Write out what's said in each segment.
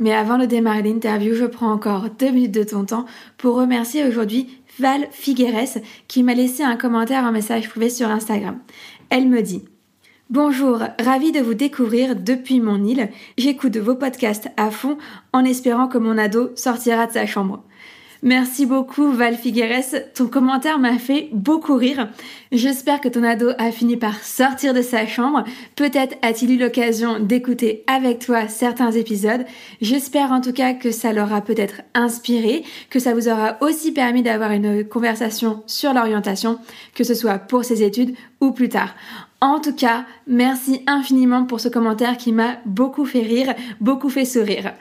Mais avant de démarrer l'interview, je prends encore deux minutes de ton temps pour remercier aujourd'hui Val Figueres qui m'a laissé un commentaire, un message privé sur Instagram. Elle me dit Bonjour, ravi de vous découvrir depuis mon île. J'écoute vos podcasts à fond en espérant que mon ado sortira de sa chambre. Merci beaucoup Val Figueres, ton commentaire m'a fait beaucoup rire. J'espère que ton ado a fini par sortir de sa chambre. Peut-être a-t-il eu l'occasion d'écouter avec toi certains épisodes. J'espère en tout cas que ça l'aura peut-être inspiré, que ça vous aura aussi permis d'avoir une conversation sur l'orientation, que ce soit pour ses études ou plus tard. En tout cas, merci infiniment pour ce commentaire qui m'a beaucoup fait rire, beaucoup fait sourire.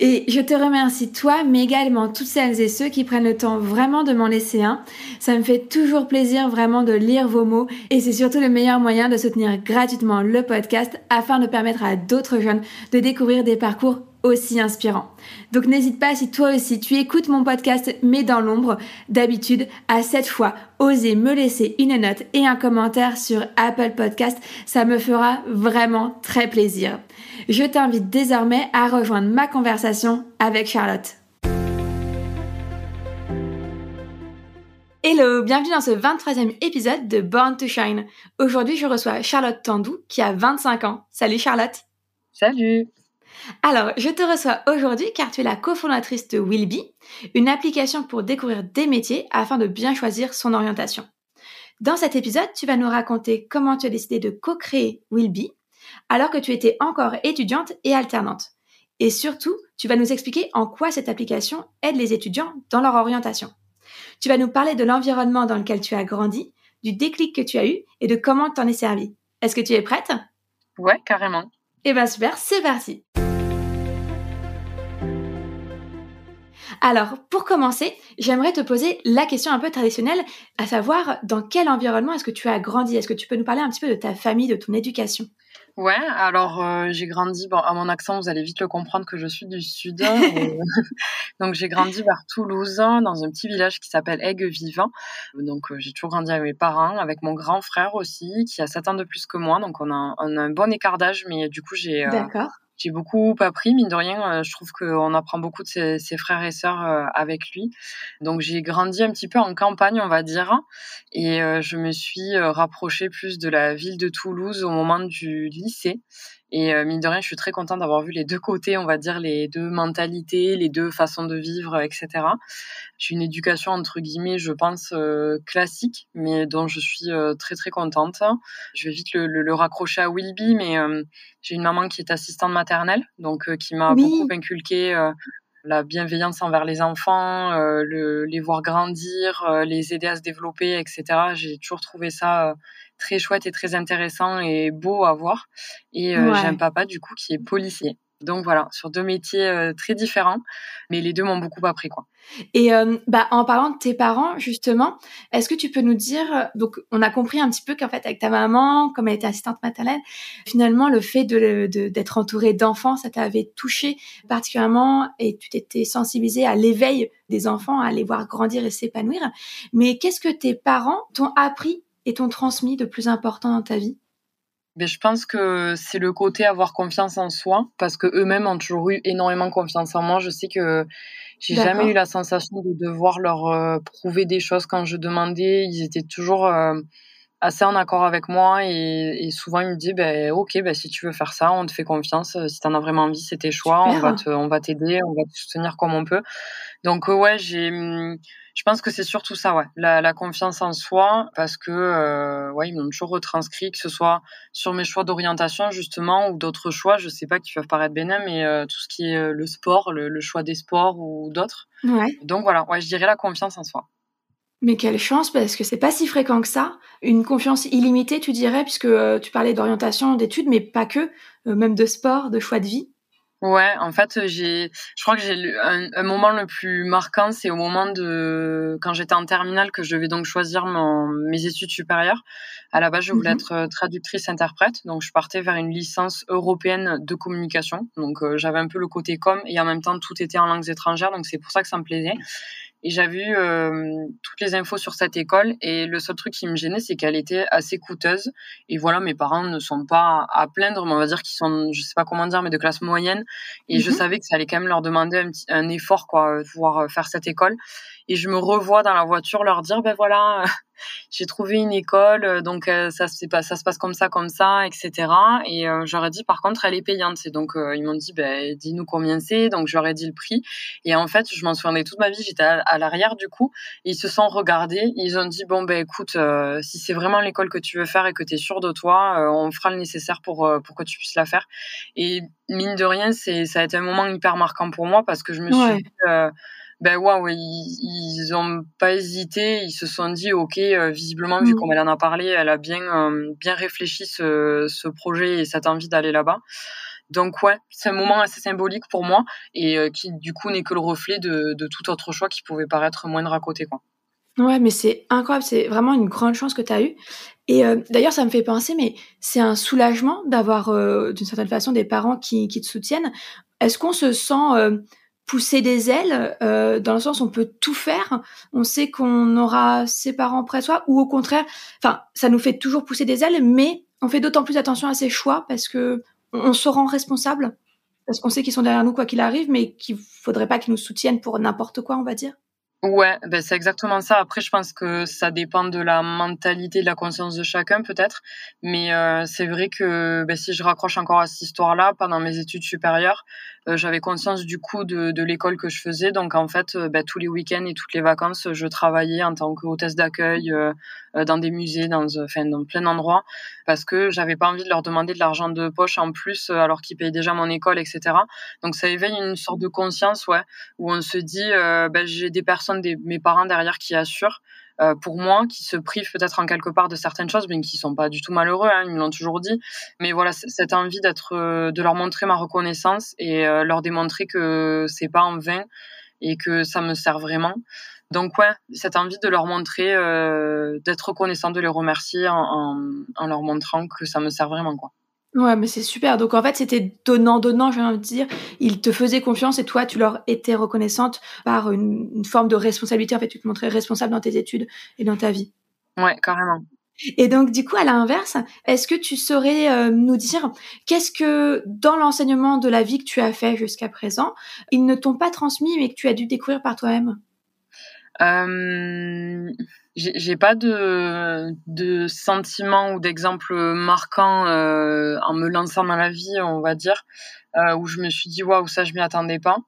Et je te remercie toi, mais également toutes celles et ceux qui prennent le temps vraiment de m'en laisser un. Ça me fait toujours plaisir vraiment de lire vos mots et c'est surtout le meilleur moyen de soutenir gratuitement le podcast afin de permettre à d'autres jeunes de découvrir des parcours aussi inspirant. Donc n'hésite pas si toi aussi tu écoutes mon podcast mais dans l'ombre, d'habitude à cette fois oser me laisser une note et un commentaire sur Apple Podcast, ça me fera vraiment très plaisir. Je t'invite désormais à rejoindre ma conversation avec Charlotte. Hello, bienvenue dans ce 23e épisode de Born to Shine. Aujourd'hui, je reçois Charlotte Tandou qui a 25 ans. Salut Charlotte. Salut. Alors, je te reçois aujourd'hui car tu es la cofondatrice de Willby, une application pour découvrir des métiers afin de bien choisir son orientation. Dans cet épisode, tu vas nous raconter comment tu as décidé de co-créer Willby alors que tu étais encore étudiante et alternante. Et surtout, tu vas nous expliquer en quoi cette application aide les étudiants dans leur orientation. Tu vas nous parler de l'environnement dans lequel tu as grandi, du déclic que tu as eu et de comment t'en es servi. Est-ce que tu es prête? Ouais, carrément. Eh ben super, c'est parti. Alors, pour commencer, j'aimerais te poser la question un peu traditionnelle, à savoir dans quel environnement est-ce que tu as grandi? Est-ce que tu peux nous parler un petit peu de ta famille, de ton éducation? Ouais, alors euh, j'ai grandi, bon, à mon accent, vous allez vite le comprendre que je suis du sud. donc j'ai grandi vers Toulouse, dans un petit village qui s'appelle Aigues-Vivant. Donc euh, j'ai toujours grandi avec mes parents, avec mon grand frère aussi, qui a 7 ans de plus que moi. Donc on a, on a un bon écart d'âge, mais du coup j'ai... Euh, D'accord j'ai beaucoup appris, mine de rien. Euh, je trouve qu'on apprend beaucoup de ses, ses, frères et sœurs euh, avec lui. Donc j'ai grandi un petit peu en campagne, on va dire, et euh, je me suis rapprochée plus de la ville de Toulouse au moment du lycée. Et euh, mine de rien, je suis très contente d'avoir vu les deux côtés, on va dire, les deux mentalités, les deux façons de vivre, etc. J'ai une éducation, entre guillemets, je pense, euh, classique, mais dont je suis euh, très, très contente. Je vais vite le, le, le raccrocher à Wilby, mais j'ai une maman qui est assistante maternelle, donc qui m'a beaucoup inculqué la bienveillance envers les enfants, le, les voir grandir, les aider à se développer, etc. J'ai toujours trouvé ça très chouette et très intéressant et beau à voir. Et euh, j'ai un papa du coup qui est policier. Donc voilà, sur deux métiers très différents, mais les deux m'ont beaucoup appris quoi. Et bah en parlant de tes parents justement, est-ce que tu peux nous dire donc on a compris un petit peu qu'en fait avec ta maman, comme elle était assistante maternelle, finalement le fait de d'être entourée d'enfants, ça t'avait touché particulièrement et tu t'étais sensibilisée à l'éveil des enfants, à les voir grandir et s'épanouir. Mais qu'est-ce que tes parents t'ont appris et t'ont transmis de plus important dans ta vie? Mais je pense que c'est le côté avoir confiance en soi, parce que eux-mêmes ont toujours eu énormément confiance en moi. Je sais que j'ai jamais eu la sensation de devoir leur euh, prouver des choses quand je demandais. Ils étaient toujours euh, assez en accord avec moi et, et souvent ils me disent ben ok ben si tu veux faire ça on te fait confiance. Si tu en as vraiment envie c'est tes choix. On va te on va t'aider on va te soutenir comme on peut donc euh, ouais j'ai hum, je pense que c'est surtout ça ouais la, la, confiance en soi parce que euh, ouais ils m'ont toujours retranscrit que ce soit sur mes choix d'orientation justement ou d'autres choix je sais pas qui peuvent paraître bénins mais euh, tout ce qui est le sport le, le choix des sports ou d'autres ouais. donc voilà ouais je dirais la confiance en soi mais quelle chance parce que c'est pas si fréquent que ça. Une confiance illimitée, tu dirais, puisque tu parlais d'orientation, d'études, mais pas que, même de sport, de choix de vie. Ouais, en fait, j'ai, je crois que j'ai un, un, moment le plus marquant, c'est au moment de quand j'étais en terminale que je devais donc choisir mon, mes études supérieures. À la base, je voulais mhm. être euh, traductrice interprète, donc je partais vers une licence européenne de communication. Donc j'avais un peu le côté com et en même temps tout était en langues étrangères, donc c'est pour ça que ça me plaisait. Et j'avais eu euh, toutes les infos sur cette école et le seul truc qui me gênait, c'est qu'elle était assez coûteuse. Et voilà, mes parents ne sont pas à plaindre, mais on va dire qu'ils sont, je sais pas comment dire, mais de classe moyenne. Et je mhm. savais que ça allait quand même leur demander un, petit, un effort, quoi, de pouvoir euh, faire cette école et je me revois dans la voiture leur dire ben voilà j'ai trouvé une école euh, donc euh, ça se pas ça se passe comme ça comme ça etc et euh, j'aurais dit par contre elle est payante. Et donc ils m'ont dit ben dis-nous combien c'est. Donc j'aurais dit le prix. Et en fait je m'en souviendrai toute ma vie. J'étais à, l'arrière du coup. Et ils se sont regardés. Ils ont dit bon ben écoute si c'est vraiment l'école que tu veux faire et que tu es sûr de toi on fera le nécessaire pour pour que tu puisses la faire. Et mine de rien c'est ça a été un moment hyper marquant pour moi parce que je me suis dit, ben waouh, ils, ils ont pas hésité, ils se sont dit ok, euh, visiblement vu mmh. comme elle en a parlé, elle a bien euh, bien réfléchi ce, ce projet et cette envie d'aller là-bas. Donc ouais, c'est un moment assez symbolique pour moi et euh, qui du coup n'est que le reflet de, de, tout autre choix qui pouvait paraître moindre à côté quoi. Ouais, mais c'est incroyable, c'est vraiment une grande chance que tu as eue. Et d'ailleurs, ça me fait penser, mais c'est un soulagement d'avoir d'une certaine façon des parents qui, qui te soutiennent. Est-ce qu'on se sent pousser des ailes, euh, dans le sens on peut tout faire, on sait qu'on aura ses parents près de soi, ou au contraire, enfin, ça nous fait toujours pousser des ailes, mais on fait d'autant plus attention à ses choix parce que on, se rend responsable, parce qu'on sait qu'ils sont derrière nous quoi qu'il arrive, mais qu'il faudrait pas qu'ils nous soutiennent pour n'importe quoi, on va dire. Ouais, ben c'est exactement ça. Après, je pense que ça dépend de la mentalité, de la conscience de chacun, peut-être. Mais euh, c'est vrai que ben, si je raccroche encore à cette histoire-là, pendant mes études supérieures, j'avais conscience du coup de, l'école que je faisais. Donc en fait, euh, ben, tous les week-ends et toutes les vacances, je travaillais en tant qu'hôtesse d'accueil dans des musées, dans, plein d'endroits, parce que j'avais pas envie de leur demander de l'argent de poche en plus, alors qu'ils payaient déjà mon école, etc. Donc ça éveille une sorte de conscience, ouais, où on se dit, ben, j'ai des personnes mes parents derrière qui assurent euh, pour moi, qui se privent peut-être en quelque part de certaines choses, mais qui sont pas du tout malheureux, hein, ils me l'ont toujours dit. Mais voilà, cette envie d'être, euh, de leur montrer ma reconnaissance et euh, leur démontrer que c'est pas en vain et que ça me sert vraiment. Donc ouais, cette envie de leur montrer, d'être reconnaissant, de les remercier en, en, en, leur montrant que ça me sert vraiment quoi. Ouais, mais c'est super. Donc en fait, c'était donnant-donnant, j'ai envie de dire. Ils te faisaient confiance et toi, tu leur étais reconnaissante par une, forme de responsabilité. En fait, tu te montrais responsable dans tes études et dans ta vie. Ouais, carrément. Et donc, du coup, à l'inverse, est-ce que tu saurais euh, nous dire qu'est-ce que, dans l'enseignement de la vie que tu as fait jusqu'à présent, ils ne t'ont pas transmis, mais que tu as dû découvrir par toi-même? Euh, j'ai pas de, de sentiments ou d'exemples marquants euh, en me lançant dans la vie, on va dire, euh, où je me suis dit waouh, ça je m'y attendais pas.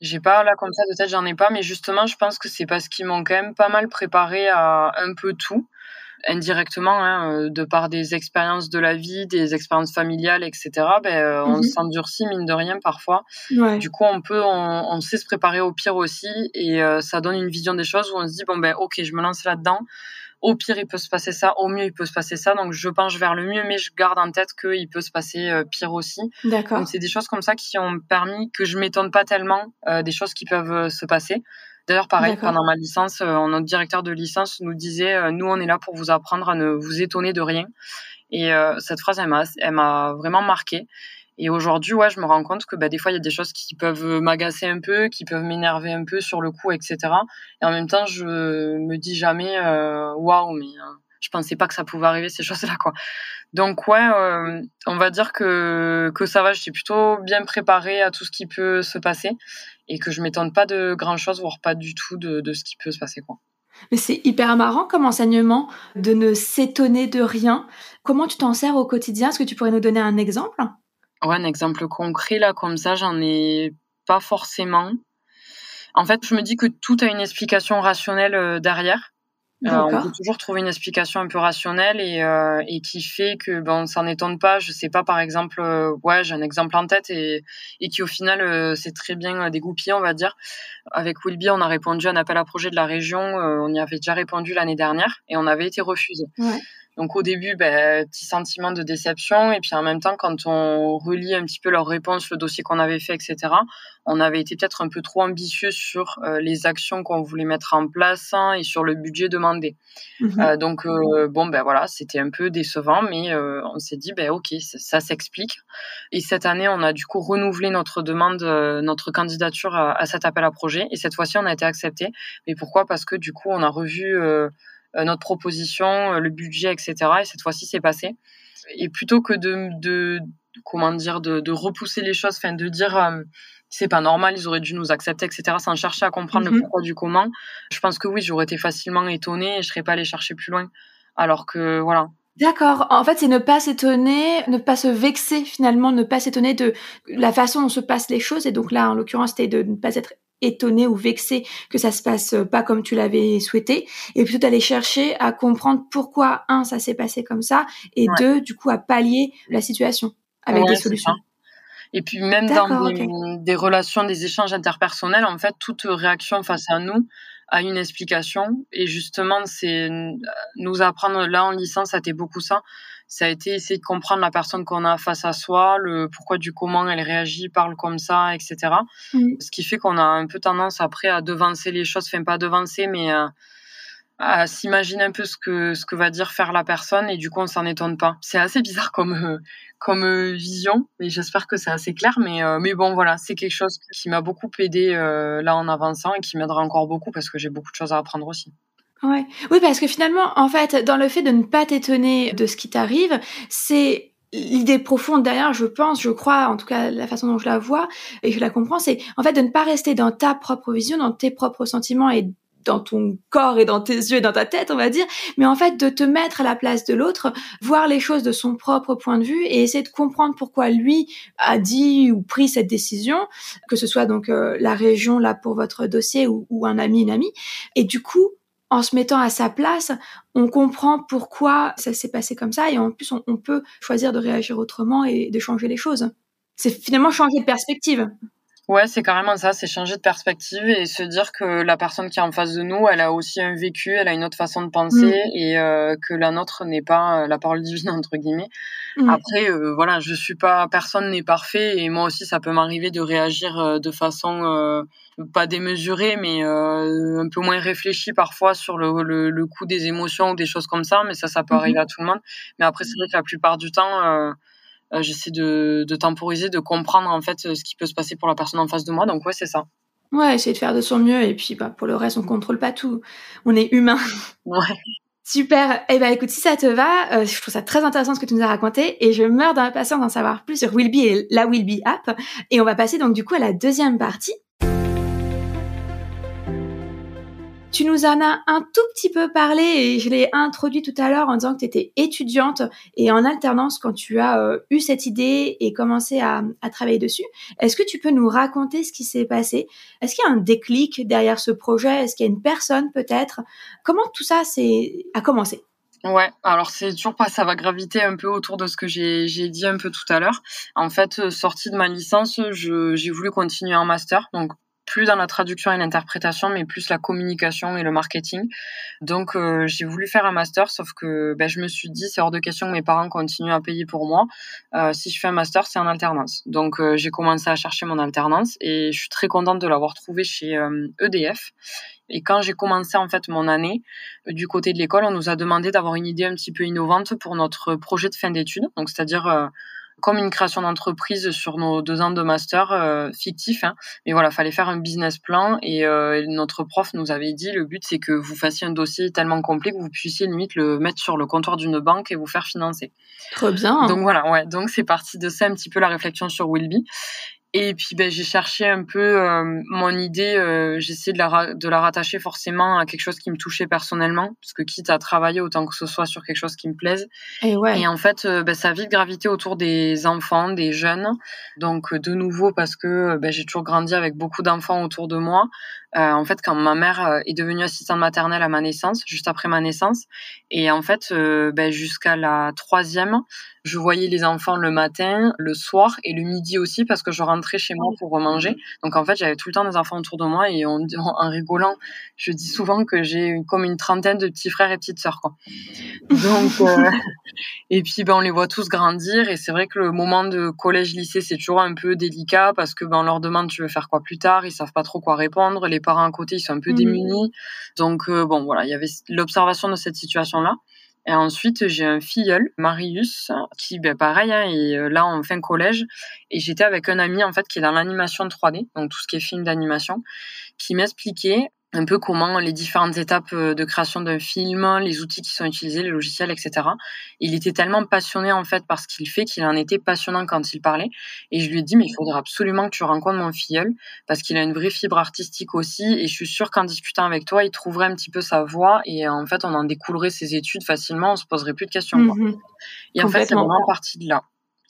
J'ai pas là comme ça de tête, j'en ai pas, mais justement, je pense que c'est parce qu'ils m'ont quand même pas mal préparé à un peu tout indirectement, hein, euh, de par des expériences de la vie, des expériences familiales, etc. Ben, euh, on mhm. s'endurcit mine de rien parfois. Du coup, on peut, on, on, sait se préparer au pire aussi, et euh, ça donne une vision des choses où on se dit bon ben ok, je me lance là-dedans. au pire il peut se passer ça, au mieux il peut se passer ça. Donc je penche vers le mieux, mais je garde en tête qu'il peut se passer pire aussi. D'accord. Donc c'est des choses comme ça qui ont permis que je m'étonne pas tellement des choses qui peuvent se passer. D'ailleurs, pareil, pendant ma licence, notre directeur de licence nous disait, nous, on est là pour vous apprendre à ne vous étonner de rien. Et cette phrase, elle m'a, vraiment marquée. Et aujourd'hui, ouais, je me rends compte que bah, des fois, il y a des choses qui peuvent m'agacer un peu, qui peuvent m'énerver un peu sur le coup, etc. Et en même temps, je me dis jamais, euh, waouh, mais euh, je pensais pas que ça pouvait arriver ces choses-là, quoi. Donc ouais, euh, on va dire que que ça va. Je suis plutôt bien préparée à tout ce qui peut se passer et que je m'étonne pas de grand chose, voire pas du tout de, de ce qui peut se passer, quoi. Mais c'est hyper marrant comme enseignement de ne s'étonner de rien. Comment tu t'en sers au quotidien? Est-ce que tu pourrais nous donner un exemple? Ouais, un exemple concret, là, comme ça, j'en ai pas forcément. En fait, je me dis que tout a une explication rationnelle euh, derrière. Euh, on peut toujours trouver une explication un peu rationnelle et, euh, et qui fait que ben, on s'en étonne pas. Je sais pas, par exemple, ouais, j'ai un exemple en tête et, et qui au final c'est très bien dégoupillé, on va dire. Avec Willby, on a répondu à un appel à projet de la région. on y avait déjà répondu l'année dernière et on avait été refusé. Ouais. Donc au début, ben, petit sentiment de déception. Et puis en même temps, quand on relit un petit peu leurs réponses, le dossier qu'on avait fait, etc., on avait été peut-être un peu trop ambitieux sur euh, les actions qu'on voulait mettre en place hein, et sur le budget demandé. Mhm. Euh, donc euh, bon, ben voilà, c'était un peu décevant, mais on s'est dit, ben ok, ça, s'explique. Et cette année, on a du coup renouvelé notre demande, notre candidature à, à, cet appel à projet. Et cette fois-ci, on a été accepté. Mais pourquoi? Parce que du coup, on a revu notre proposition, euh, le budget, etc. Et cette fois-ci, c'est passé. Et plutôt que de, de comment dire, de, de, repousser les choses, enfin de dire euh, c'est pas normal, ils auraient dû nous accepter, etc. Sans chercher à comprendre le mhm. pourquoi du comment. Je pense que oui, j'aurais été facilement étonnée et je serais pas allée chercher plus loin. Alors que voilà, D'accord. En fait, c'est ne pas s'étonner, ne pas se vexer finalement, ne pas s'étonner de la façon dont se passent les choses. Et donc là, en l'occurrence, c'était de ne pas être étonné ou vexé que ça se passe pas comme tu l'avais souhaité et plutôt d'aller chercher à comprendre pourquoi un ça s'est passé comme ça et deux du coup à pallier la situation avec des solutions. Et puis même dans des, des, relations, des échanges interpersonnels, en fait, toute réaction face à nous a une explication. Et justement, c'est nous apprendre là en licence, ça été beaucoup ça ça a été essayer de comprendre la personne qu'on a face à soi, le pourquoi du comment elle réagit, parle comme ça, etc. Mm. Ce qui fait qu'on a un peu tendance après à devancer les choses, enfin pas devancer, mais à, à s'imaginer un peu ce que ce que va dire faire la personne et du coup on s'en étonne pas. C'est assez bizarre comme euh, comme euh, vision, mais j'espère que c'est assez clair. Mais euh, mais bon voilà, c'est quelque chose qui m'a beaucoup aidé là en avançant et qui m'aidera encore beaucoup parce que j'ai beaucoup de choses à apprendre aussi. Ouais. Oui, parce que finalement, en fait, dans le fait de ne pas t'étonner de ce qui t'arrive, c'est l'idée profonde derrière, je pense, je crois, en tout cas la façon dont je la vois et je la comprends, c'est en fait de ne pas rester dans ta propre vision, dans tes propres sentiments et dans ton corps et dans tes yeux et dans ta tête, on va dire, mais en fait de te mettre à la place de l'autre, voir les choses de son propre point de vue et essayer de comprendre pourquoi lui a dit ou pris cette décision, que ce soit donc euh, la région là pour votre dossier ou, ou un ami, une amie, et du coup en se mettant à sa place, on comprend pourquoi ça s'est passé comme ça et en plus on, peut choisir de réagir autrement et de changer les choses. C'est finalement changer de perspective. Ouais, c'est carrément ça, c'est changer de perspective et se dire que la personne qui est en face de nous, elle a aussi un vécu, elle a une autre façon de penser mm. et euh, que la nôtre n'est pas euh, la parole divine entre guillemets. Mm. Après, euh, voilà, je suis pas, personne n'est parfait et moi aussi ça peut m'arriver de réagir de façon pas démesurée, mais un peu moins réfléchie parfois sur le, le, coup des émotions ou des choses comme ça, mais ça, ça peut mm-hmm. arriver à tout le monde. Mais après, c'est vrai que la plupart du temps euh, j'essaie de, de, temporiser, de comprendre en fait ce qui peut se passer pour la personne en face de moi. Donc ouais, c'est ça. Ouais, essayer de faire de son mieux et puis bah, pour le reste, on contrôle pas tout. On est humain. Ouais. Super. Eh ben écoute, si ça te va, euh, je trouve ça très intéressant ce que tu nous as raconté et je meurs d'impatience d'en savoir plus sur Willby et la Willby app. Et on va passer donc du coup à la deuxième partie Tu nous en as un tout petit peu parlé et je l'ai introduit tout à l'heure en disant que tu étais étudiante et en alternance quand tu as euh, eu cette idée et commencé à, travailler dessus. Est-ce que tu peux nous raconter ce qui s'est passé? Est-ce qu'il y a un déclic derrière ce projet? Est-ce qu'il y a une personne peut-être? Comment tout ça a commencé? Ouais, alors c'est toujours pas, ça va graviter un peu autour de ce que j'ai dit un peu tout à l'heure. En fait, euh, sortie de ma licence, j'ai voulu continuer un master, donc plus dans la traduction et l'interprétation, mais plus la communication et le marketing. Donc, euh, j'ai voulu faire un master, sauf que ben, je me suis dit, c'est hors de question que mes parents continuent à payer pour moi. Euh, si je fais un master, c'est en alternance. Donc, euh, j'ai commencé à chercher mon alternance et je suis très contente de l'avoir trouvé chez EDF. E et quand j'ai commencé en fait mon année, du côté de l'école, on nous a demandé d'avoir une idée un petit peu innovante pour notre projet de fin d'études. Donc, c'est-à-dire comme une création d'entreprise sur nos deux ans de master euh, fictif. Hein. Mais voilà, fallait faire un business plan et euh, notre prof nous avait dit le but c'est que vous fassiez un dossier tellement complet que vous puissiez limite le mettre sur le comptoir d'une banque et vous faire financer. Trop bien. Donc voilà, ouais. Donc c'est parti de ça un petit peu la réflexion sur Willby. Et puis ben, j'ai cherché un peu euh, mon idée, euh, j'ai essayé de la, de la rattacher forcément à quelque chose qui me touchait personnellement, parce que quitte à travailler autant que ce soit sur quelque chose qui me plaise. Et, ouais. et en fait, euh, ben, ça a vite gravité autour des enfants, des jeunes. Donc de nouveau, parce que ben, j'ai toujours grandi avec beaucoup d'enfants autour de moi, euh, en fait, quand ma mère euh, est devenue assistante maternelle à ma naissance, juste après ma naissance, et en fait, euh, ben, jusqu'à la troisième, je voyais les enfants le matin, le soir et le midi aussi parce que je rentrais chez moi pour manger. Donc en fait, j'avais tout le temps des enfants autour de moi et en, rigolant, je dis souvent que j'ai comme une trentaine de petits frères et petites sœurs. Donc et puis ben on les voit tous grandir et c'est vrai que le moment de collège-lycée c'est toujours un peu délicat parce que ben on leur demande tu veux faire quoi plus tard, ils savent pas trop quoi répondre. Parents à côté ils sont un peu mmh démunis. Donc euh, bon voilà, il y avait l'observation de cette situation là. Et ensuite, j'ai un filleul, Marius, qui, ben, pareil, hein, est euh, là en fin collège. Et j'étais avec un ami, en fait, qui est dans l'animation 3D, donc tout ce qui est film d'animation, qui m'expliquait un peu comment les différentes étapes euh, de création d'un film, les outils qui sont utilisés, les logiciels, etc. Il était tellement passionné en fait par ce qu'il fait qu'il en était passionnant quand il parlait. Et je lui ai dit mais il faudra absolument que tu rencontres mon filleul parce qu'il a une vraie fibre artistique aussi. Et je suis sûre qu'en discutant avec toi, il trouverait un petit peu sa voix et en fait on en découlerait ses études facilement. On se poserait plus de questions. Mmh et en fait c'est vraiment parti de là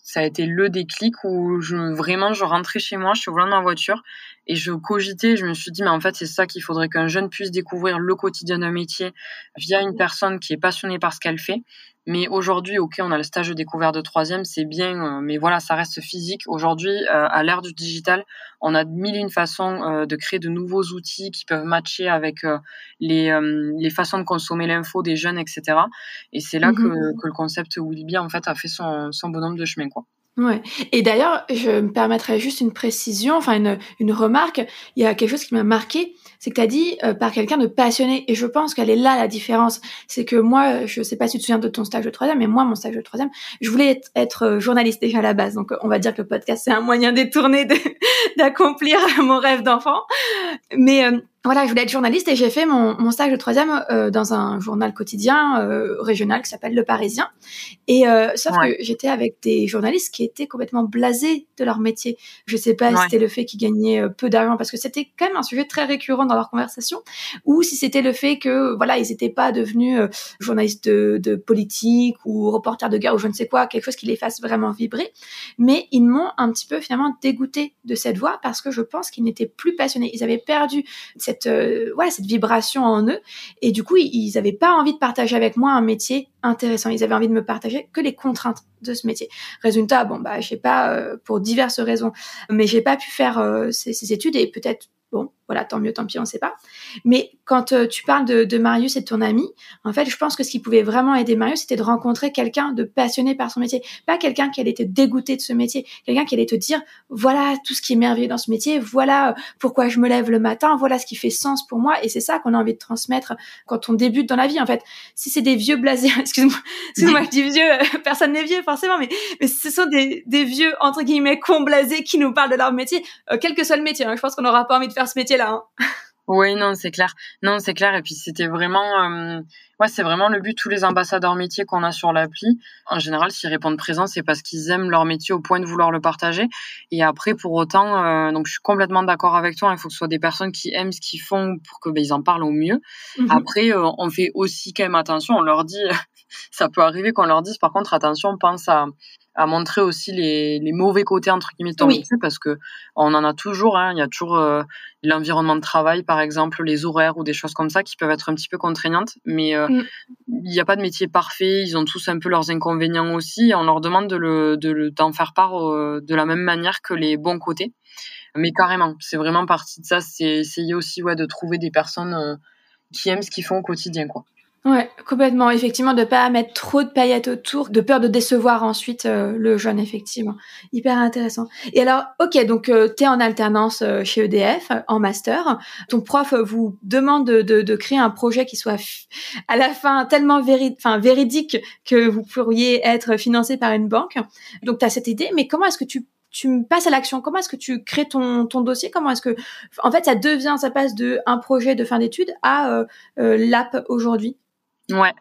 ça a été le déclic où je, vraiment je rentrais chez moi, je suis au volant de ma voiture et je cogitais, je me suis dit mais en fait c'est ça qu'il faudrait qu'un jeune puisse découvrir le quotidien d'un métier via une personne qui est passionnée par ce qu'elle fait mais aujourd'hui, ok, on a le stage de découverte de troisième, c'est bien, euh, mais voilà, ça reste physique. Aujourd'hui, euh, à l'ère du digital, on a mille et une façons euh, de créer de nouveaux outils qui peuvent matcher avec les, les façons de consommer l'info des jeunes, etc. Et c'est là mmh que, que, le concept Willby, en fait, a fait son, son bonhomme de chemin, quoi. Ouais. Et d'ailleurs, je me permettrais juste une précision, enfin une, une remarque. Il y a quelque chose qui m'a marqué, c'est que tu as dit euh, par quelqu'un de passionné. Et je pense qu'elle est là la différence. C'est que moi, je sais pas si tu te souviens de ton stage de troisième, mais moi, mon stage de troisième, je voulais être, euh, journaliste déjà à la base. Donc, on va dire que le podcast, c'est un moyen détourné d'accomplir mon rêve d'enfant. Mais euh, voilà, je voulais être journaliste et j'ai fait mon, mon, stage de troisième euh, dans un journal quotidien euh, régional qui s'appelle Le Parisien. Et euh, sauf que j'étais avec des journalistes qui étaient complètement blasés de leur métier. Je sais pas si c'était le fait qu'ils gagnaient peu d'argent parce que c'était quand même un sujet très récurrent dans leur conversation, ou si c'était le fait que voilà ils n'étaient pas devenus journalistes de, de, politique ou reporters de guerre ou je ne sais quoi, quelque chose qui les fasse vraiment vibrer. Mais ils m'ont un petit peu finalement dégoûté de cette voie parce que je pense qu'ils n'étaient plus passionnés. Ils avaient perdu cette euh, voilà cette vibration en eux. Et du coup ils n'avaient pas envie de partager avec moi un métier intéressant. Ils avaient envie de me partager que les contraintes de ce métier. Résultat bon bah je pas euh, pour diverses raisons. Mais j'ai pas pu faire euh, ces études et peut-être bon voilà, tant mieux, tant pis, on ne sait pas. Mais quand euh, tu parles de, Marius et de ton ami, en fait, je pense que ce qui pouvait vraiment aider Marius, c'était de rencontrer quelqu'un de passionné par son métier. Pas quelqu'un qui allait te dégoûter de ce métier, quelqu'un qui allait te dire, voilà tout ce qui est merveilleux dans ce métier, voilà euh, pourquoi je me lève le matin, voilà ce qui fait sens pour moi. Et c'est ça qu'on a envie de transmettre quand on débute dans la vie, en fait. Si c'est des vieux blasés, excuse-moi, excuse-moi, je dis vieux, personne n'est vieux forcément, mais, ce sont des, vieux, entre guillemets, cons blasés qui nous parlent de leur métier, euh, quel que soit le métier. Hein. je pense qu'on n'aura pas envie de faire ce métier Hein. Oui, non, c'est clair. Non, c'est clair. Et puis c'était vraiment, euh, ouais, c'est vraiment le but. Tous les ambassadeurs métiers qu'on a sur l'appli, en général, s'ils répondent présent, c'est parce qu'ils aiment leur métier au point de vouloir le partager. Et après, pour autant, euh, donc je suis complètement d'accord avec toi. Il faut que ce soit des personnes qui aiment ce qu'ils font pour que ben, ils en parlent au mieux. Mhm. Après, euh, on fait aussi quand même attention. On leur dit, ça peut arriver qu'on leur dise, par contre, attention, pense à à montrer aussi les, les mauvais côtés entre guillemets de parce que on en a toujours hein, il y a toujours euh, l'environnement de travail par exemple les horaires ou des choses comme ça qui peuvent être un petit peu contraignantes mais euh, mm. il n'y a pas de métier parfait ils ont tous un peu leurs inconvénients aussi et on leur demande de le de d'en faire part euh, de la même manière que les bons côtés Mais carrément, c'est vraiment partie de ça. C'est essayer aussi ouais, de trouver des personnes qui aiment ce qu'ils font au quotidien. quoi. Ouais, complètement. Effectivement, de pas mettre trop de paillettes autour, de peur de décevoir ensuite euh, le jeune, effectivement. Hyper intéressant. Et alors, ok, donc euh, tu es en alternance euh, chez EDF, en master. Ton prof vous demande de, de, de créer un projet qui soit à la fin tellement véridique que vous pourriez être financé par une banque. Donc, tu as cette idée, mais comment est-ce que tu tu passes à l'action? Comment est-ce que tu crées ton, ton dossier? Comment est-ce que, en fait, ça devient, ça passe de un projet de fin d'études à l'app aujourd'hui? Ouais.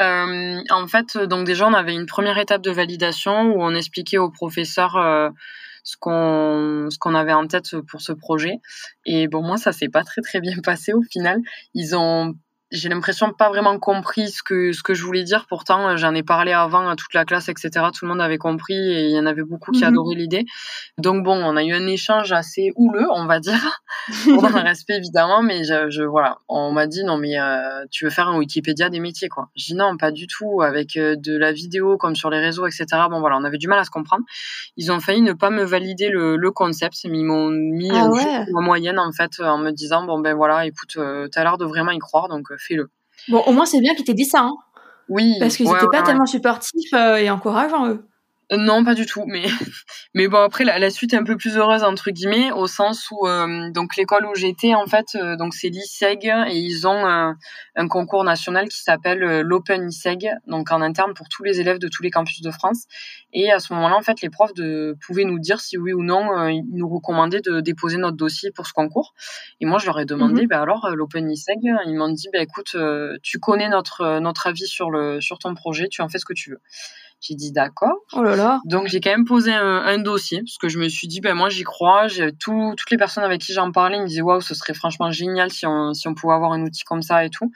Euh, en fait, donc déjà, on avait une première étape de validation où on expliquait aux professeurs euh, ce qu'on avait en tête pour ce projet. Et bon, moi, ça s'est pas très très bien passé au final. Ils ont j'ai l'impression de pas vraiment compris ce que ce que je voulais dire. Pourtant, euh, j'en ai parlé avant à toute la classe, etc. Tout le monde avait compris et il y en avait beaucoup qui mhm. adoraient l'idée. Donc bon, on a eu un échange assez houleux, on va dire, dans le respect évidemment. Mais je, je voilà, on m'a dit non mais euh, tu veux faire un Wikipédia des métiers quoi. Je dis non, pas du tout. Avec euh, de la vidéo comme sur les réseaux, etc. Bon voilà, on avait du mal à se comprendre. Ils ont failli ne pas me valider le, le concept, mais ils m'ont mis ah en moyenne en fait en me disant bon ben voilà, écoute, tu as l'air de vraiment y croire donc fais-le. Bon, au moins, c'est bien qu'ils t'aient dit ça. Hein. oui. Parce qu'ils n'étaient pas tellement supportifs euh, et encourageants, eux. Euh, non, pas du tout. Mais, mais bon, après, la, suite est un peu plus heureuse, entre guillemets, au sens où, euh, donc, l'école où j'étais, en fait, euh, donc, c'est l'ISEG et ils ont un concours national qui s'appelle l'Open ISEG, donc, en interne pour tous les élèves de tous les campus de France. Et à ce moment-là, en fait, les profs de, pouvaient nous dire si oui ou non, ils nous recommandaient de déposer notre dossier pour ce concours. Et moi, je leur ai demandé, bah, alors, l'Open ISEG, ils m'ont dit, bah, écoute, tu connais notre, notre avis sur le, sur ton projet, tu en fais ce que tu veux. J'ai dit d'accord. Oh là là. Donc j'ai quand même posé un, dossier parce que je me suis dit ben moi j'y crois. Tout, toutes les personnes avec qui j'en parlais me disaient waouh ce serait franchement génial si on, si on pouvait avoir un outil comme ça et tout.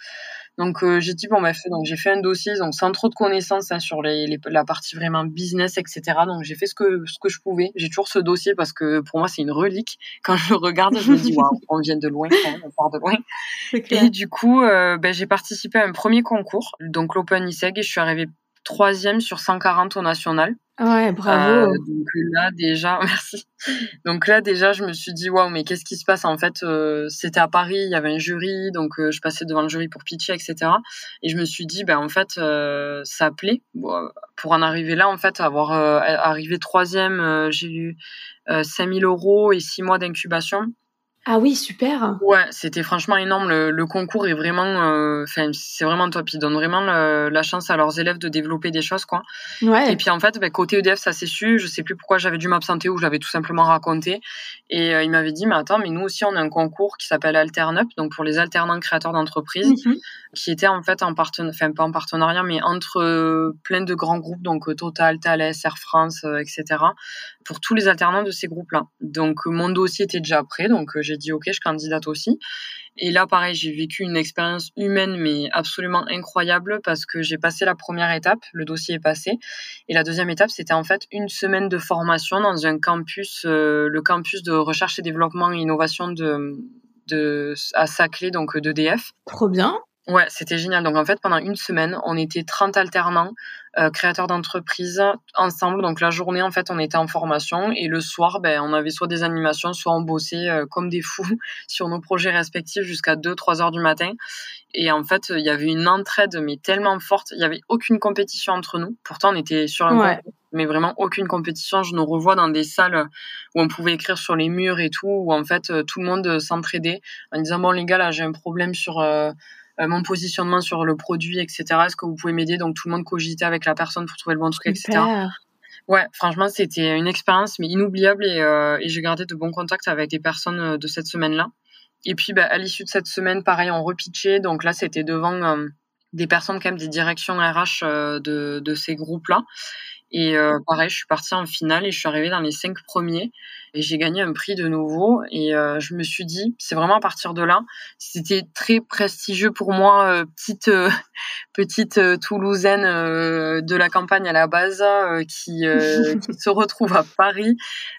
Donc euh, j'ai dit bon ben donc j'ai fait un dossier donc sans trop de connaissances hein, sur les, la partie vraiment business etc. Donc j'ai fait ce que ce que je pouvais. J'ai toujours ce dossier parce que pour moi c'est une relique. Quand je le regarde je me dis waouh on vient de loin on part de loin. Et du coup euh, ben, j'ai participé à un premier concours donc l'Open ISEG et je suis arrivée troisième sur 140 au national. Ouais, bravo. Euh, donc là déjà, merci. Donc là déjà, je me suis dit waouh, mais qu'est-ce qui se passe en fait euh, C'était à Paris, il y avait un jury, donc euh, je passais devant le jury pour pitcher, etc. Et je me suis dit ben en fait ça plaît. pour en arriver là, en fait, avoir arrivé troisième, j'ai eu 5000 euros et six mois d'incubation. Ah oui, super. Ouais, c'était franchement énorme. Le, concours est vraiment, euh, c'est vraiment top. Ils donnent vraiment la chance à leurs élèves de développer des choses, quoi. Ouais. Et puis en fait, ben, côté EDF, ça s'est su. Je sais plus pourquoi j'avais dû m'absenter ou je l'avais tout simplement raconté. Et euh, il m'avait dit, mais attends, mais nous aussi, on a un concours qui s'appelle AlternUp, donc pour les alternants créateurs d'entreprises, mhm. qui était en fait en partenariat, enfin pas en partenariat, mais entre euh, plein de grands groupes, donc Total, Thales, Air France, etc. Pour tous les alternants de ces groupes-là. Donc mon dossier était déjà prêt, donc j'ai dit ok, je candidate aussi. Et là, pareil, j'ai vécu une expérience humaine mais absolument incroyable parce que j'ai passé la première étape, le dossier est passé, et la deuxième étape, c'était en fait une semaine de formation dans un campus, euh, le campus de recherche et développement et innovation de à Saclay, donc d'EDF. Trop bien. Ouais, c'était génial. Donc en fait, pendant une semaine, on était 30 alternants, euh, créateurs d'entreprises, ensemble. Donc la journée, en fait, on était en formation et le soir, ben, on avait soit des animations, soit on bossait euh, comme des fous sur nos projets respectifs jusqu'à 2-3 heures du matin. Et en fait, il y avait une entraide, mais tellement forte. Il n'y avait aucune compétition entre nous. Pourtant, on était sur un ouais. mais vraiment aucune compétition. Je nous revois dans des salles où on pouvait écrire sur les murs et tout, où en fait, tout le monde s'entraidait en disant, bon les gars, là, j'ai un problème sur... Euh, euh, mon positionnement sur le produit, etc. Est-ce que vous pouvez m'aider Donc tout le monde cogitait avec la personne pour trouver le bon truc, etc. Ouais, franchement, c'était une expérience mais inoubliable et, euh, et j'ai gardé de bons contacts avec des personnes euh, de cette semaine-là. Et puis, bah, à l'issue de cette semaine, pareil, on repitchait. Donc là, c'était devant des personnes, quand même, des directions RH de, de ces groupes-là. Et pareil, je suis partie en finale et je suis arrivée dans les cinq premiers et j'ai gagné un prix de nouveau. Et euh, je me suis dit, c'est vraiment à partir de là, c'était très prestigieux pour moi, euh, petite euh, petite Toulousaine de la campagne à la base, qui, qui, se retrouve à Paris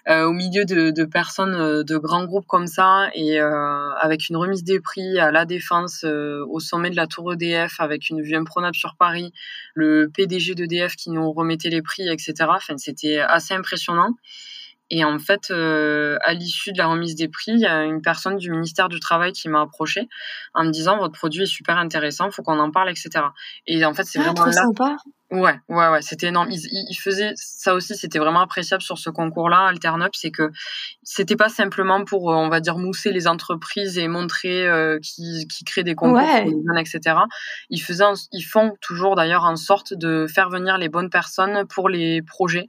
au milieu de, de, personnes de grands groupes comme ça et avec une remise des prix à la Défense au sommet de la Tour EDF avec une vue imprenable sur Paris, le PDG d'EDF qui nous remettait les prix, etc. Enfin, c'était assez impressionnant. Et en fait, euh, à l'issue de la remise des prix, il y a une personne du ministère du Travail qui m'a approché en me disant votre produit est super intéressant, faut qu'on en parle, etc. Et en fait, c'est ah, vraiment trop là. sympa. Ouais, ouais, ouais, c'était énorme. Ils, ils faisaient ça aussi, c'était vraiment appréciable sur ce concours-là, Alternup, c'est que c'était pas simplement pour, euh, on va dire, mousser les entreprises et montrer euh, qui, qui créent des concours Ouais. pour les jeunes, etc. Ils faisaient, en- ils font toujours d'ailleurs en sorte de faire venir les bonnes personnes pour les projets,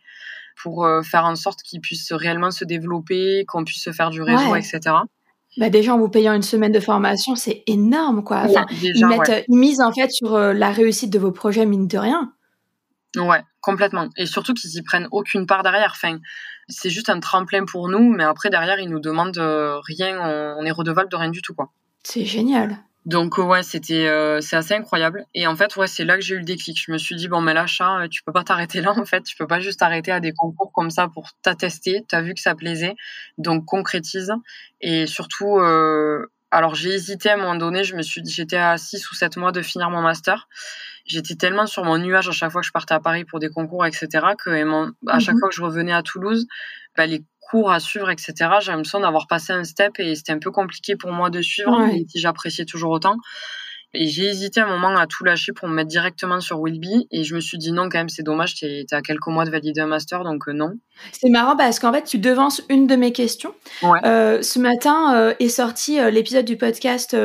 pour euh, faire en sorte qu'ils puissent réellement se développer, qu'on puisse faire du réseau, Ouais. etc. Bah déjà, en vous payant une semaine de formation, c'est énorme, quoi. Enfin, Ouais, ils mettent, ouais. ils misent en fait sur euh, la réussite de vos projets, mine de rien. Ouais, complètement. Et surtout qu'ils y prennent aucune part derrière. Enfin, c'est juste un tremplin pour nous, mais après derrière ils nous demandent euh, rien, on, on est redevable de rien du tout quoi. C'est génial. Donc ouais, c'était euh, c'est assez incroyable. Et en fait ouais, c'est là que j'ai eu le déclic. Je me suis dit bon mais là chat, euh, tu peux pas t'arrêter là en fait, tu peux pas juste arrêter à des concours comme ça pour t'attester. T'as vu que ça plaisait, donc concrétise. Et surtout, euh, alors j'ai hésité à un moment donné. Je me suis dit j'étais à 6 ou 7 mois de finir mon master. J'étais tellement sur mon nuage à chaque fois que je partais à Paris pour des concours, etc., que à chaque Mhm. fois que je revenais à Toulouse, bah, les cours à suivre, etc., j'avais l'impression d'avoir passé un step et c'était un peu compliqué pour moi de suivre, Ouais. même si j'appréciais toujours autant. Et j'ai hésité un moment à tout lâcher pour me mettre directement sur Willby. Et je me suis dit non, quand même, c'est dommage, t'es à quelques mois de valider un master, donc euh, non. C'est marrant parce qu'en fait, tu devances une de mes questions. Ouais. Euh, ce matin euh, est sorti l'épisode du podcast.